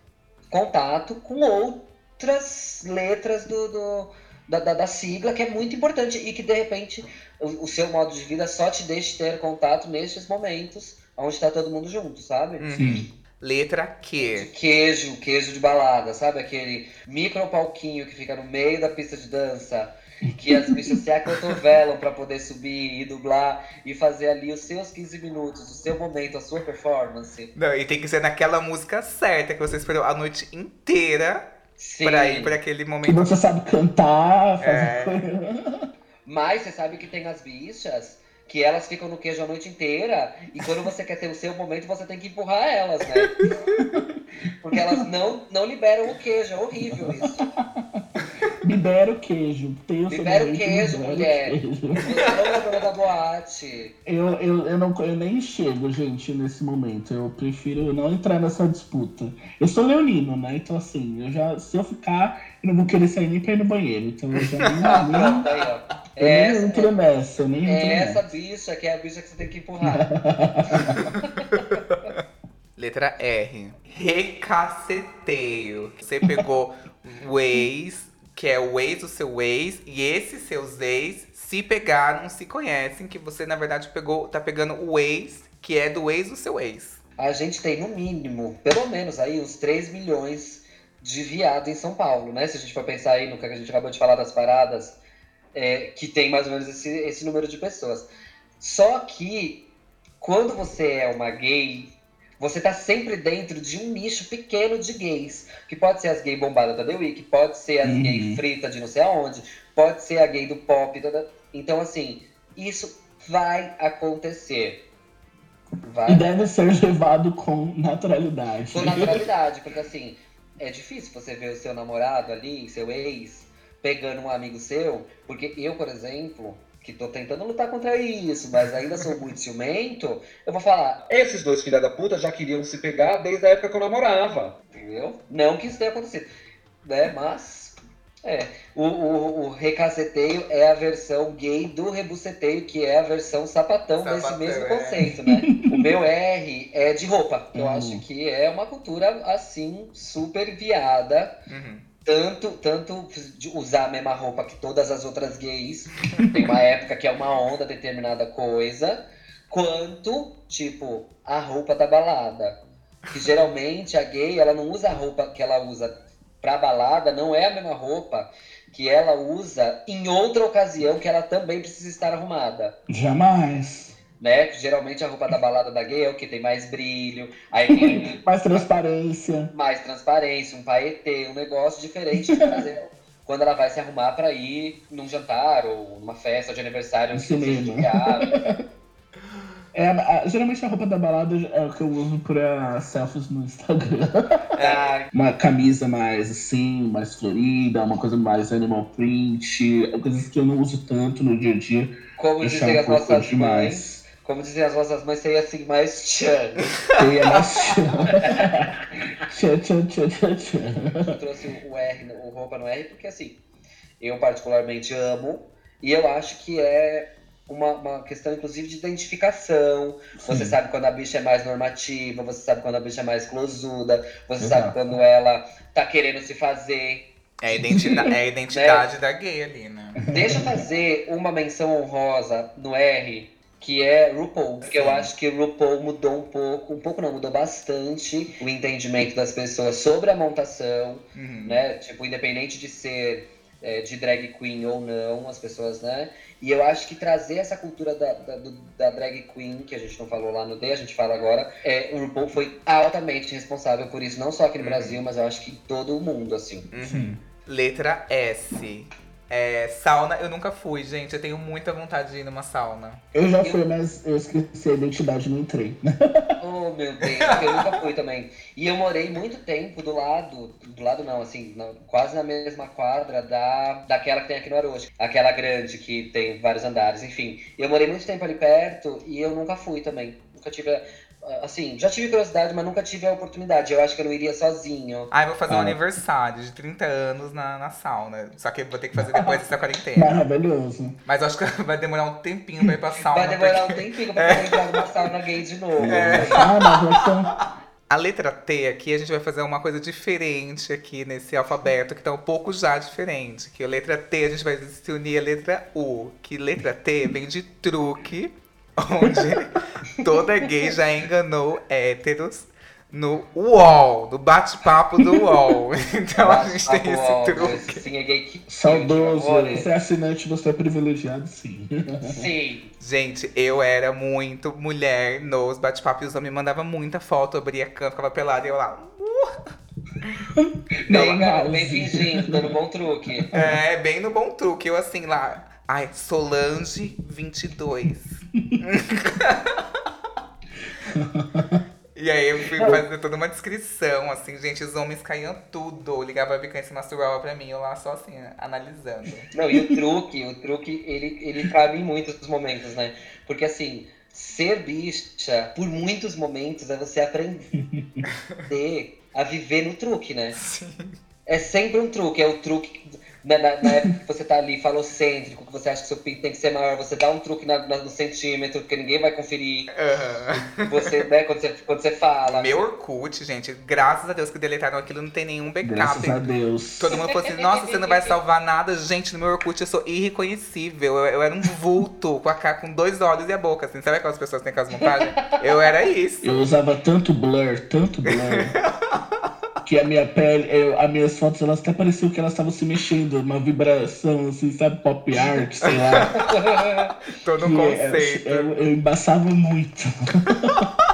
Speaker 2: contato com outras letras do, do- da, da, da sigla, que é muito importante e que de repente o, o seu modo de vida só te deixe ter contato nestes momentos onde tá todo mundo junto, sabe?
Speaker 1: Uhum. Letra Q.
Speaker 2: Queijo, queijo de balada, sabe? Aquele micro palquinho que fica no meio da pista de dança. Que as bichas se acotovelam pra poder subir e dublar e fazer ali os seus 15 minutos, o seu momento, a sua performance.
Speaker 1: Não, e tem que ser naquela música certa que você esperou a noite inteira
Speaker 2: Sim.
Speaker 1: pra ir pra aquele
Speaker 3: Que
Speaker 1: momento.
Speaker 3: você sabe cantar, fazer
Speaker 1: É.
Speaker 3: coisa.
Speaker 2: Mas você sabe que tem as bichas que elas ficam no queijo a noite inteira e quando você quer ter o seu momento, você tem que empurrar elas, né? [laughs] Porque elas não, não liberam o queijo, é horrível isso.
Speaker 3: Libera o queijo. Tem o
Speaker 2: Libera o queijo,
Speaker 3: libera o
Speaker 2: mulher.
Speaker 3: queijo.
Speaker 2: É da boate.
Speaker 3: Eu, eu, eu, não, eu nem chego, gente, nesse momento. Eu prefiro não entrar nessa disputa. Eu sou leonino, né? Então, assim, eu já, se eu ficar, eu não vou querer sair nem pra ir no banheiro. Então, eu já nem, [laughs] nem, eu nem
Speaker 2: Essa,
Speaker 3: entro nessa. Eu nem entro
Speaker 2: é essa
Speaker 3: nessa.
Speaker 2: bicha que é a bicha que você tem que empurrar. [laughs]
Speaker 1: Letra R. Recaceteio. Você pegou o ex, que é o ex do seu ex, e esses seus ex se pegaram, se conhecem, que você, na verdade, pegou, tá pegando o ex, que é do ex do seu ex.
Speaker 2: A gente tem, no mínimo, pelo menos aí, uns 3 milhões de viado em São Paulo, né? Se a gente for pensar aí no que a gente acabou de falar das paradas, é, que tem mais ou menos esse, esse número de pessoas. Só que, quando você é uma gay, você tá sempre dentro de um nicho pequeno de gays. Que pode ser as gay bombadas da The Week, pode ser as
Speaker 3: Uhum.
Speaker 2: gay frita de não sei aonde, pode ser a gay do pop. da- da- Então, assim, isso vai acontecer. Vai
Speaker 3: E deve ser levado com naturalidade.
Speaker 2: com naturalidade, porque assim, é difícil você ver o seu namorado ali, seu ex, pegando um amigo seu, porque eu, por exemplo, que tô tentando lutar contra isso, mas ainda sou muito ciumento, eu vou falar,
Speaker 8: Esses dois filha da puta já queriam se pegar desde a época que eu namorava.
Speaker 2: entendeu? Não que isso tenha acontecido, né? Mas, é. O, o, o recaceteio é a versão gay do rebuceteio, que é a versão sapatão, desse
Speaker 1: Sapatão,
Speaker 2: mesmo
Speaker 1: é.
Speaker 2: conceito, né? o meu R é de roupa. Eu
Speaker 3: Uhum.
Speaker 2: acho que é uma cultura, assim, super viada.
Speaker 1: Uhum.
Speaker 2: Tanto, tanto usar a mesma roupa que todas as outras gays, [laughs] tem uma época que é uma onda determinada coisa, quanto, tipo, a roupa da balada. Que geralmente a gay, ela não usa a roupa que ela usa pra balada, não é a mesma roupa que ela usa em outra ocasião que ela também precisa estar arrumada.
Speaker 3: Jamais.
Speaker 2: Né? Geralmente a roupa da balada da gay é o que tem mais brilho, aí [laughs] tem
Speaker 3: Mais transparência.
Speaker 2: mais transparência, um paetê, um negócio diferente de fazer [laughs] quando ela vai se arrumar pra ir num jantar ou numa festa de aniversário
Speaker 3: No cinema.
Speaker 2: sofisticado. [laughs]
Speaker 3: É, a- geralmente a roupa da balada é o que eu uso pra selfies no Instagram.
Speaker 2: Ah,
Speaker 3: Uma camisa mais assim, mais florida, uma coisa mais animal print, coisas que eu não uso tanto no dia a dia.
Speaker 2: como dizem
Speaker 3: um
Speaker 2: as nossas mães,
Speaker 3: demais.
Speaker 2: Como dizem as nossas mães, seria assim mais tchan.
Speaker 3: Eu ia mais tchan, tchan, tchan, tchan, tchan.
Speaker 2: Eu trouxe o R, o roupa no R, porque assim, eu particularmente amo, e eu acho que é uma, uma questão, inclusive, de identificação. Você
Speaker 3: Sim.
Speaker 2: sabe quando a bicha é mais normativa, você sabe quando a bicha é mais closuda, você
Speaker 3: Exato.
Speaker 2: sabe quando ela tá querendo se fazer.
Speaker 1: É a identidade, [laughs] é a identidade da gay ali, né?
Speaker 2: Deixa eu fazer uma menção honrosa no R, que é RuPaul. Porque eu acho que RuPaul mudou um pouco, um pouco não, mudou bastante o entendimento das pessoas sobre a montação.
Speaker 1: Uhum.
Speaker 2: né? Tipo, independente de ser é, de drag queen ou não, as pessoas, né? E eu acho que trazer essa cultura da, da, da drag queen, que a gente não falou lá no D, a gente fala agora, é, o RuPaul foi altamente responsável por isso, não só aqui no
Speaker 1: Uhum.
Speaker 2: Brasil, mas eu acho que em todo o mundo, assim.
Speaker 1: Uhum. Letra S. É, sauna, eu nunca fui, gente. Eu tenho muita vontade de ir numa sauna.
Speaker 3: Eu já fui, mas eu esqueci a identidade e não entrei.
Speaker 2: Oh, meu Deus, eu nunca fui também. E eu morei muito tempo do lado, do lado não, assim, na- quase na mesma quadra da, daquela que tem aqui no Aroche. Aquela grande que tem vários andares, enfim. Eu morei muito tempo ali perto e eu nunca fui também. Nunca tive, assim, já tive curiosidade, mas nunca tive a oportunidade. Eu acho que eu não iria sozinho.
Speaker 1: Ah, eu vou fazer um
Speaker 3: Ah.
Speaker 1: aniversário de 30 anos na, na sauna. Só que eu vou ter que fazer depois dessa quarentena.
Speaker 3: Maravilhoso.
Speaker 1: Mas eu acho que [laughs] vai demorar um tempinho pra ir pra sauna.
Speaker 2: Vai demorar um
Speaker 1: porque-
Speaker 2: tempinho pra poder entrar numa sauna gay de novo.
Speaker 1: É.
Speaker 3: Ah, mas
Speaker 1: A letra T aqui, a gente vai fazer uma coisa diferente aqui nesse alfabeto, que tá um pouco já diferente. Que a letra T, a gente vai se unir a letra U. Que letra T vem de truque. Onde toda gay já enganou héteros no UOL, no bate-papo do UOL. [laughs] Então a gente tem esse truque.
Speaker 2: Sim, é gay que
Speaker 3: Saudoso. Você é assinante, você é privilegiado, sim.
Speaker 2: Sim.
Speaker 1: Gente, eu era muito mulher nos bate-papos e os homens me mandavam muita foto, eu abria a câmera, ficava pelada e eu lá.
Speaker 2: Bem,
Speaker 3: Não,
Speaker 2: bem
Speaker 3: não,
Speaker 2: fingindo, dando bom truque.
Speaker 1: É, bem no bom truque. Eu assim lá. Ai, Solange 22. E aí eu fui fazer toda uma descrição, assim, gente, os homens caíam tudo. Ligava a bica e se masturbava pra mim, eu lá só assim, analisando.
Speaker 2: Não, e o truque, o truque, ele, ele cabe em muitos momentos, né? Porque assim, ser bicha, por muitos momentos, é você aprender a viver no truque, né?
Speaker 1: Sim.
Speaker 2: É sempre um truque, é o truque. Na, na- na época que você tá ali falocêntrico, que você acha que seu pinto tem que ser maior, você dá um truque na- na- no centímetro, porque ninguém vai conferir.
Speaker 1: Aham.
Speaker 2: Você, né, quando você, quando você fala.
Speaker 1: Meu Orkut, gente, graças a Deus que deletaram aquilo, não tem nenhum backup.
Speaker 3: Graças a Deus.
Speaker 1: Todo mundo falou assim, nossa, você não vai salvar nada. Gente, no meu Orkut eu sou irreconhecível. Eu, eu era um vulto com a cara com dois olhos e a boca, assim. Sabe aquelas pessoas que têm aquelas montagens? Eu era isso.
Speaker 3: Eu usava tanto blur, tanto blur, [laughs] que a minha pele, eu, as minhas fotos, elas até pareciam que elas estavam se mexendo, uma vibração, assim, sabe, pop art, sei lá. [laughs]
Speaker 1: Todo um
Speaker 3: Que é-
Speaker 1: conceito.
Speaker 3: eu, eu embaçava muito. [laughs]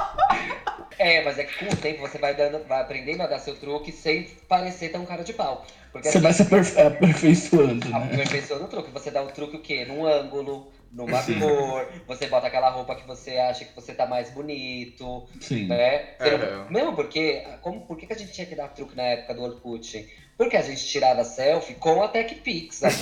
Speaker 2: É, mas é que com o tempo você vai, dando, vai aprendendo a dar seu truque sem parecer tão cara de pau. Porque
Speaker 3: Você
Speaker 2: assim,
Speaker 3: vai se aperfe- aperfeiçoando, né?
Speaker 2: aperfeiçoando o truque. Você dá o truque o quê? Num ângulo, numa
Speaker 1: Sim.
Speaker 2: cor, você bota aquela roupa que você acha que você tá mais bonito,
Speaker 3: Sim.
Speaker 2: né? Você não-
Speaker 1: Aham.
Speaker 2: Mesmo porque, como, por que, que a gente tinha que dar truque na época do Orkut? Porque a gente tirava selfie com a TechPix. amor.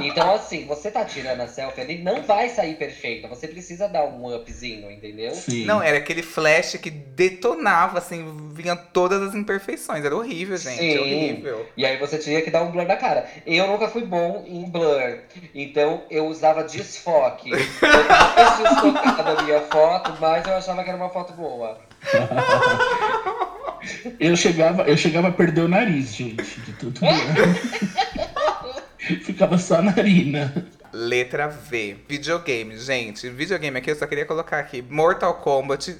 Speaker 2: [laughs] então, assim, você tá tirando a selfie ali, não vai sair perfeita. Você precisa dar um upzinho, entendeu?
Speaker 3: Sim.
Speaker 1: Não, era aquele flash que detonava, assim, vinha todas as imperfeições. Era horrível, gente.
Speaker 2: Sim.
Speaker 1: Horrível.
Speaker 2: E aí você tinha que dar um blur na cara. Eu nunca fui bom em blur. Então eu usava desfoque. Eu mais [laughs] desfocada a minha foto, mas eu achava que era uma foto boa. [laughs]
Speaker 3: Eu chegava, eu chegava a perder o nariz, gente, de tudo. [laughs] Ficava só a narina.
Speaker 1: Letra V. Videogame, gente. Videogame aqui eu só queria colocar aqui Mortal Kombat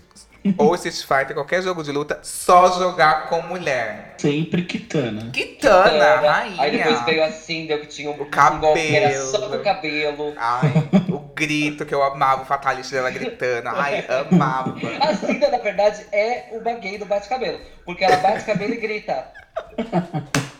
Speaker 1: ou Street Fighter, qualquer jogo de luta, só jogar com mulher.
Speaker 3: Sempre quitana.
Speaker 1: Kitana,
Speaker 2: Era.
Speaker 1: rainha.
Speaker 2: Aí depois veio a Cinder, que tinha um,
Speaker 1: O
Speaker 2: um golpe que era
Speaker 1: cabelo.
Speaker 2: só no cabelo.
Speaker 1: Ai, grito que eu amava, o fatality dela gritando. Ai, amava.
Speaker 2: A Cinder, na verdade, é o gay do bate-cabelo. Porque ela bate cabelo e grita. [laughs]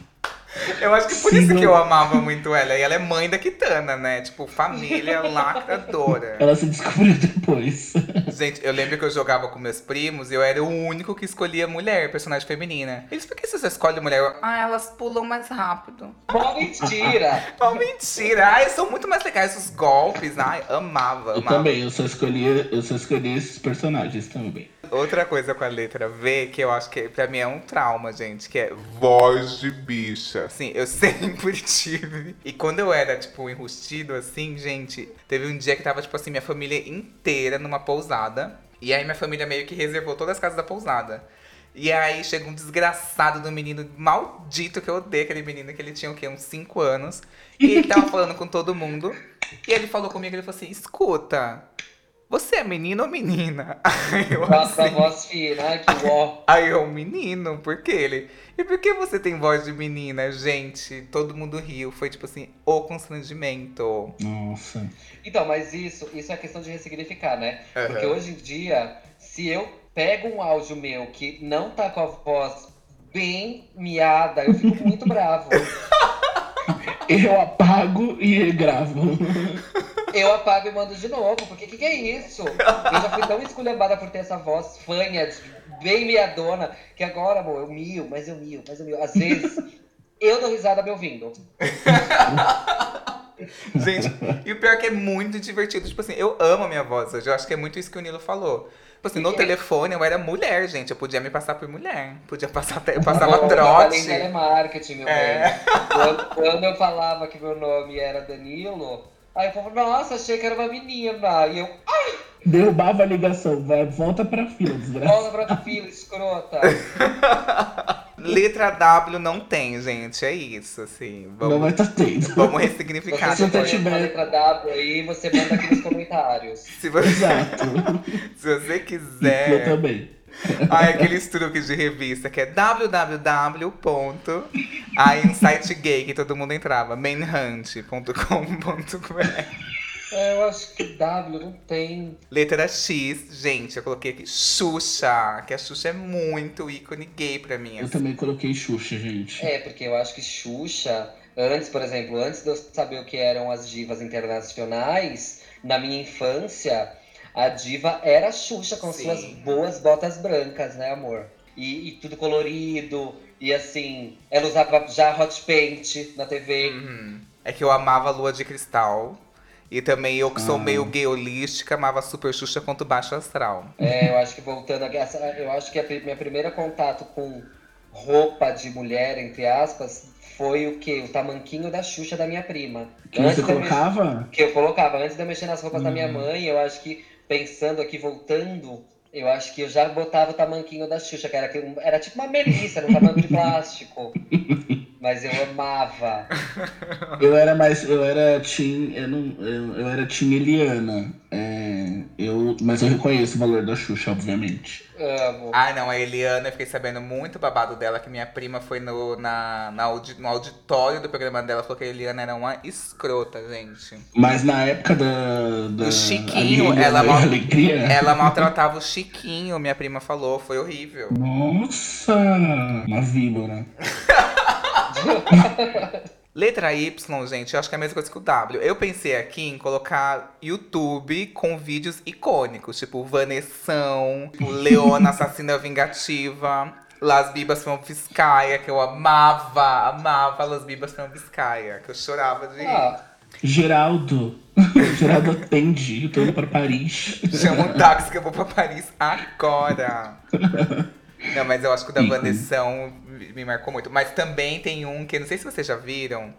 Speaker 1: Eu acho que por
Speaker 3: Sim,
Speaker 1: isso que
Speaker 3: eu-
Speaker 1: eu amava muito ela. E ela é mãe da Kitana, né? Tipo, família lacradora. [laughs]
Speaker 3: Ela se descobriu depois.
Speaker 1: Gente, eu lembro que eu jogava com meus primos e eu era o único que escolhia mulher, personagem feminina. Eles, por que você só escolhe mulher? Eu,
Speaker 6: Ah, elas pulam mais rápido.
Speaker 2: Mó mentira! [laughs]
Speaker 1: Oh, mentira! Ai, são muito mais legais os golpes. Ai, amava,
Speaker 3: Eu
Speaker 1: amava.
Speaker 3: também, eu só escolhi, eu só escolhi esses personagens também.
Speaker 1: Outra coisa com a letra V, que eu acho que pra mim é um trauma, gente, que é
Speaker 5: Voz de bicha.
Speaker 1: Assim, eu [laughs] sempre tive. E quando eu era, tipo, enrustido, assim, gente, teve um dia que tava, tipo assim, minha família inteira numa pousada. E aí minha família meio que reservou todas as casas da pousada. E aí chega um desgraçado do menino maldito que eu odeio aquele menino que ele tinha o quê? Uns 5 anos. E ele tava [laughs] falando com todo mundo. E ele falou comigo, ele falou assim, escuta, você é menino ou menina? [laughs] Aí eu
Speaker 2: Nossa, a
Speaker 1: assim,
Speaker 2: voz fina, ai que ó. [laughs]
Speaker 1: Aí eu, menino, por que ele? E por que você tem voz de menina? Gente, todo mundo riu. Foi tipo assim, o constrangimento.
Speaker 3: Nossa.
Speaker 2: Então, mas isso, isso é questão de ressignificar, né?
Speaker 1: Aham.
Speaker 2: Porque hoje em dia, se eu pego um áudio meu que não tá com a voz bem miada, eu fico muito bravo. [laughs]
Speaker 3: Eu apago e gravo. [laughs]
Speaker 2: Eu apago e mando de novo, porque o que, que é isso? Eu já fui tão esculhambada por ter essa voz fanha, bem miadona, que agora, amor, eu mio, mas eu mio, mas eu mio. Às vezes, eu dou risada me ouvindo. [laughs] [laughs]
Speaker 1: Gente, e o pior é que é muito divertido. Tipo assim, eu amo a minha voz hoje. Eu acho que é muito isso que o Nilo falou. Tipo assim, no
Speaker 2: E-
Speaker 1: telefone eu era mulher, gente. Eu podia me passar por mulher. Podia passar até. Eu
Speaker 2: Eu
Speaker 1: passava
Speaker 2: em
Speaker 1: trote.
Speaker 2: telemarketing, meu
Speaker 1: É.
Speaker 2: bem. Quando, quando eu falava que meu nome era Danilo, aí eu falava, nossa, achei que era uma menina. E eu,
Speaker 3: Derrubava a ligação. Vai, volta pra fila, desgraça.
Speaker 2: volta pra fila, escrota. [laughs]
Speaker 1: Letra W não tem, gente. É isso, assim.
Speaker 3: Não vai
Speaker 1: Vamos,
Speaker 3: estar tendo.
Speaker 1: vamos
Speaker 2: Se
Speaker 1: ressignificar.
Speaker 2: você
Speaker 3: Se eu
Speaker 2: tiver letra W aí, você manda aqui nos comentários. [laughs]
Speaker 1: Se você,
Speaker 3: Exato. [laughs]
Speaker 1: se você
Speaker 3: Eu
Speaker 1: quiser.
Speaker 3: também.
Speaker 1: Ai, aqueles truques de revista que é www. Aí um site gay que todo mundo entrava. manhunt.com.br
Speaker 2: É, eu acho que W não tem.
Speaker 1: Letra X, gente, eu coloquei aqui Xuxa, que a Xuxa é muito ícone gay pra mim.
Speaker 3: Eu
Speaker 1: assim.
Speaker 3: também coloquei Xuxa, gente.
Speaker 2: É, porque eu acho que Xuxa, antes, por exemplo, antes de eu saber o que eram as divas internacionais, na minha infância, a diva era a Xuxa com
Speaker 1: Sim.
Speaker 2: suas boas botas brancas, né, amor? E, e tudo colorido, e assim, ela usava já hot paint na TV.
Speaker 1: Uhum. É que eu amava Lua de Cristal. E também eu que sou
Speaker 3: Ah.
Speaker 1: meio gay holística, amava Super Xuxa quanto Baixo Astral.
Speaker 2: É, eu acho que voltando a essa, eu acho que a minha primeira contato com roupa de mulher, entre aspas, foi o quê? O tamanquinho da Xuxa da minha prima.
Speaker 3: Que você
Speaker 2: eu mexer-
Speaker 3: colocava?
Speaker 2: que eu colocava antes de eu mexer nas roupas da minha
Speaker 3: Uhum.
Speaker 2: mãe, eu acho que pensando aqui, voltando, eu acho que eu já botava o tamanquinho da Xuxa, que era, era tipo uma melissa, era um tamanco de plástico. [laughs] Mas eu amava.
Speaker 3: Eu era mais. Eu era Team. Eu, não, eu, eu era Team Eliana. É, eu, mas eu reconheço o valor da Xuxa, obviamente.
Speaker 2: Amo.
Speaker 1: Ah, não, a Eliana, eu fiquei sabendo muito babado dela, que minha prima foi no, na, na audi- no auditório do programa dela, falou que a Eliana era uma escrota, gente.
Speaker 3: Mas na época da. da
Speaker 1: Do Chiquinho, ela mal-
Speaker 3: Alegria.
Speaker 1: Ela maltratava o Chiquinho, minha prima falou, foi horrível.
Speaker 3: Nossa! Uma víbora. [laughs]
Speaker 1: Letra Y, gente, eu acho que é a mesma coisa que o W. Eu pensei aqui em colocar YouTube com vídeos icônicos, tipo Vanessão, tipo [laughs] Leona Assassina Vingativa, Las Bibas Vizcaya, que eu amava, amava Las Bibas Vizcaya, que eu chorava de.
Speaker 2: Ah,
Speaker 3: Geraldo. [laughs] Geraldo atende. Eu tô indo pra Paris.
Speaker 1: Chama um táxi que eu vou pra Paris agora. Não, mas eu acho que o da. Vanessão me me marcou muito. Mas também tem um que, não sei se vocês já viram,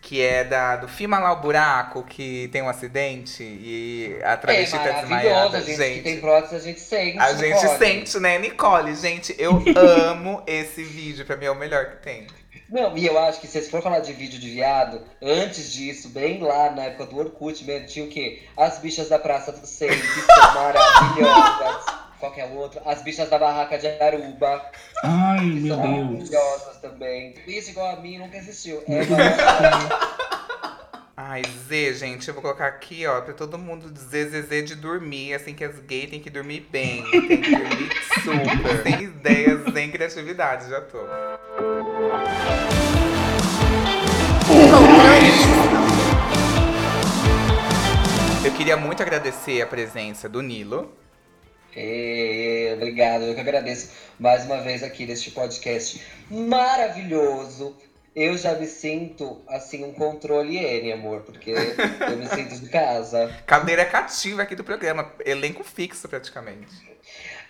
Speaker 1: que é da, do Fima lá o buraco, que tem um acidente e a
Speaker 2: é
Speaker 1: travesti tá
Speaker 2: maravilhoso,
Speaker 1: desmaiada.
Speaker 2: a gente,
Speaker 1: Gente,
Speaker 2: que tem prótese, a gente sente.
Speaker 1: a gente
Speaker 2: Nicole.
Speaker 1: sente, né, Nicole? Gente, eu [laughs] amo esse vídeo. Pra mim é o melhor que tem.
Speaker 2: Não, e eu acho que se for falar de vídeo de viado, antes disso, bem lá na época do Orkut mesmo, tinha o quê? As bichas da Praça do Centro, que são [laughs] maravilhosas. Qual que é o outro? As bichas da Barraca de Aruba,
Speaker 3: Ai,
Speaker 2: que
Speaker 3: meu
Speaker 2: são
Speaker 3: Deus.
Speaker 2: maravilhosas também. Bicho igual a mim nunca existiu. É. [laughs]
Speaker 1: Ai, Z, gente, eu vou colocar aqui, ó, pra todo mundo dizer ZZ de dormir, assim que as gays têm que dormir bem, tem que dormir [laughs] super, sem ideias, sem criatividade, já tô. Eu queria muito agradecer a presença do Nilo.
Speaker 2: É, obrigado, eu que agradeço mais uma vez aqui neste podcast maravilhoso. Eu já me sinto, assim, um controle N, amor, porque eu me sinto de casa. [laughs]
Speaker 1: Cadeira cativa aqui do programa, elenco fixo praticamente.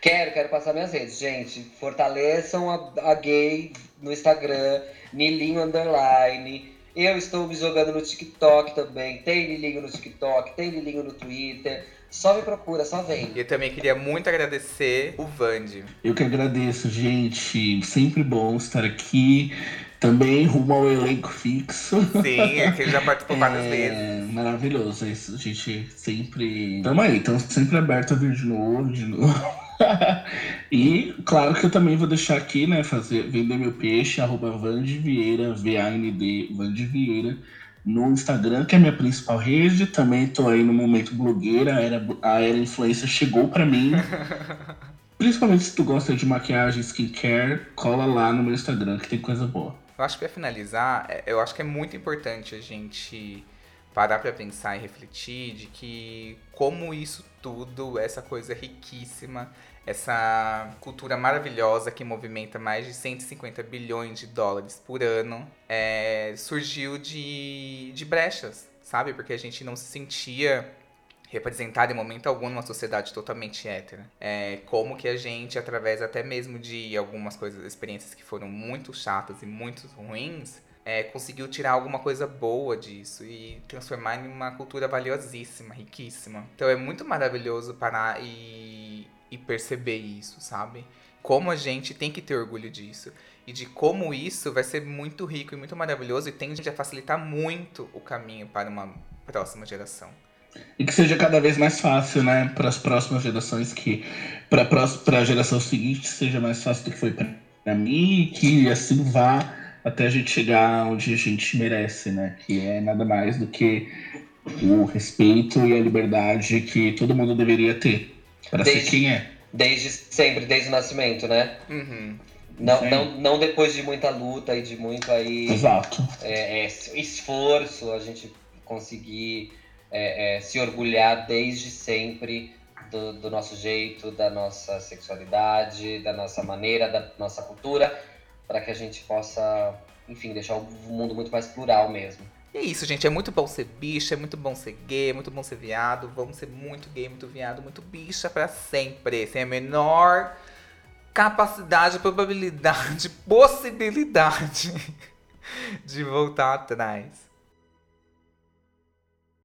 Speaker 2: Quero, quero passar minhas redes, gente. Fortaleçam a, a gay no Instagram, Nilinho Underline. Eu estou me jogando no TikTok também. Tem Nilinho no TikTok, tem Nilinho no Twitter. Só me procura, só vem.
Speaker 1: E eu também queria muito agradecer o Vande.
Speaker 3: Eu que agradeço, gente. Sempre bom estar aqui. Também rumo ao elenco fixo.
Speaker 1: Sim, é que ele já participou [laughs] várias vezes.
Speaker 3: É maravilhoso isso, a gente sempre. Tamo aí, estamos sempre aberto a vir de novo, de novo. [laughs] e claro que eu também vou deixar aqui, né, fazer, vender meu peixe, arroba Vande Vieira, V-A-N-D, Vande Vieira, no Instagram, que é a minha principal rede. Também tô aí no momento blogueira, a era, a era influencer chegou pra mim. [laughs] Principalmente se tu gosta de maquiagem, skincare, cola lá no meu Instagram, que tem coisa boa.
Speaker 1: Eu acho que pra finalizar, é- eu acho que é muito importante a gente parar pra pensar e refletir de que como isso tudo, essa coisa riquíssima, essa cultura maravilhosa que movimenta mais de 150 bilhões de dólares por ano, é, surgiu de, de brechas, sabe? Porque a gente não se sentia representado em momento algum numa sociedade totalmente hétera. É, como que a gente, através até mesmo de algumas coisas, experiências que foram muito chatas e muito ruins, é, conseguiu tirar alguma coisa boa disso e transformar em uma cultura valiosíssima, riquíssima. Então é muito maravilhoso parar e, e perceber isso, sabe? como a gente tem que ter orgulho disso. E de como isso vai ser muito rico e muito maravilhoso e tende a facilitar muito o caminho para uma próxima geração.
Speaker 3: E que seja cada vez mais fácil, né, para as próximas gerações, que para a geração seguinte seja mais fácil do que foi para mim, e que assim vá até a gente chegar onde a gente merece, né, que é nada mais do que o respeito e a liberdade que todo mundo deveria ter para ser
Speaker 2: Desde-
Speaker 3: quem é.
Speaker 2: Desde sempre, desde o nascimento, né?
Speaker 1: Uhum.
Speaker 2: Não,
Speaker 3: Sim.
Speaker 2: não, não depois de muita luta e de muito aí
Speaker 3: Exato.
Speaker 2: é, é, esforço, a gente conseguir é, é, se orgulhar desde sempre do, do nosso jeito, da nossa sexualidade, da nossa maneira, da nossa cultura, para que a gente possa, enfim, deixar o mundo muito mais plural mesmo.
Speaker 1: E é isso, gente. É muito bom ser bicha, é muito bom ser gay, é muito bom ser viado. Vamos ser muito gay, muito viado, muito bicha pra sempre. Sem a menor capacidade, probabilidade, [laughs] possibilidade de voltar atrás.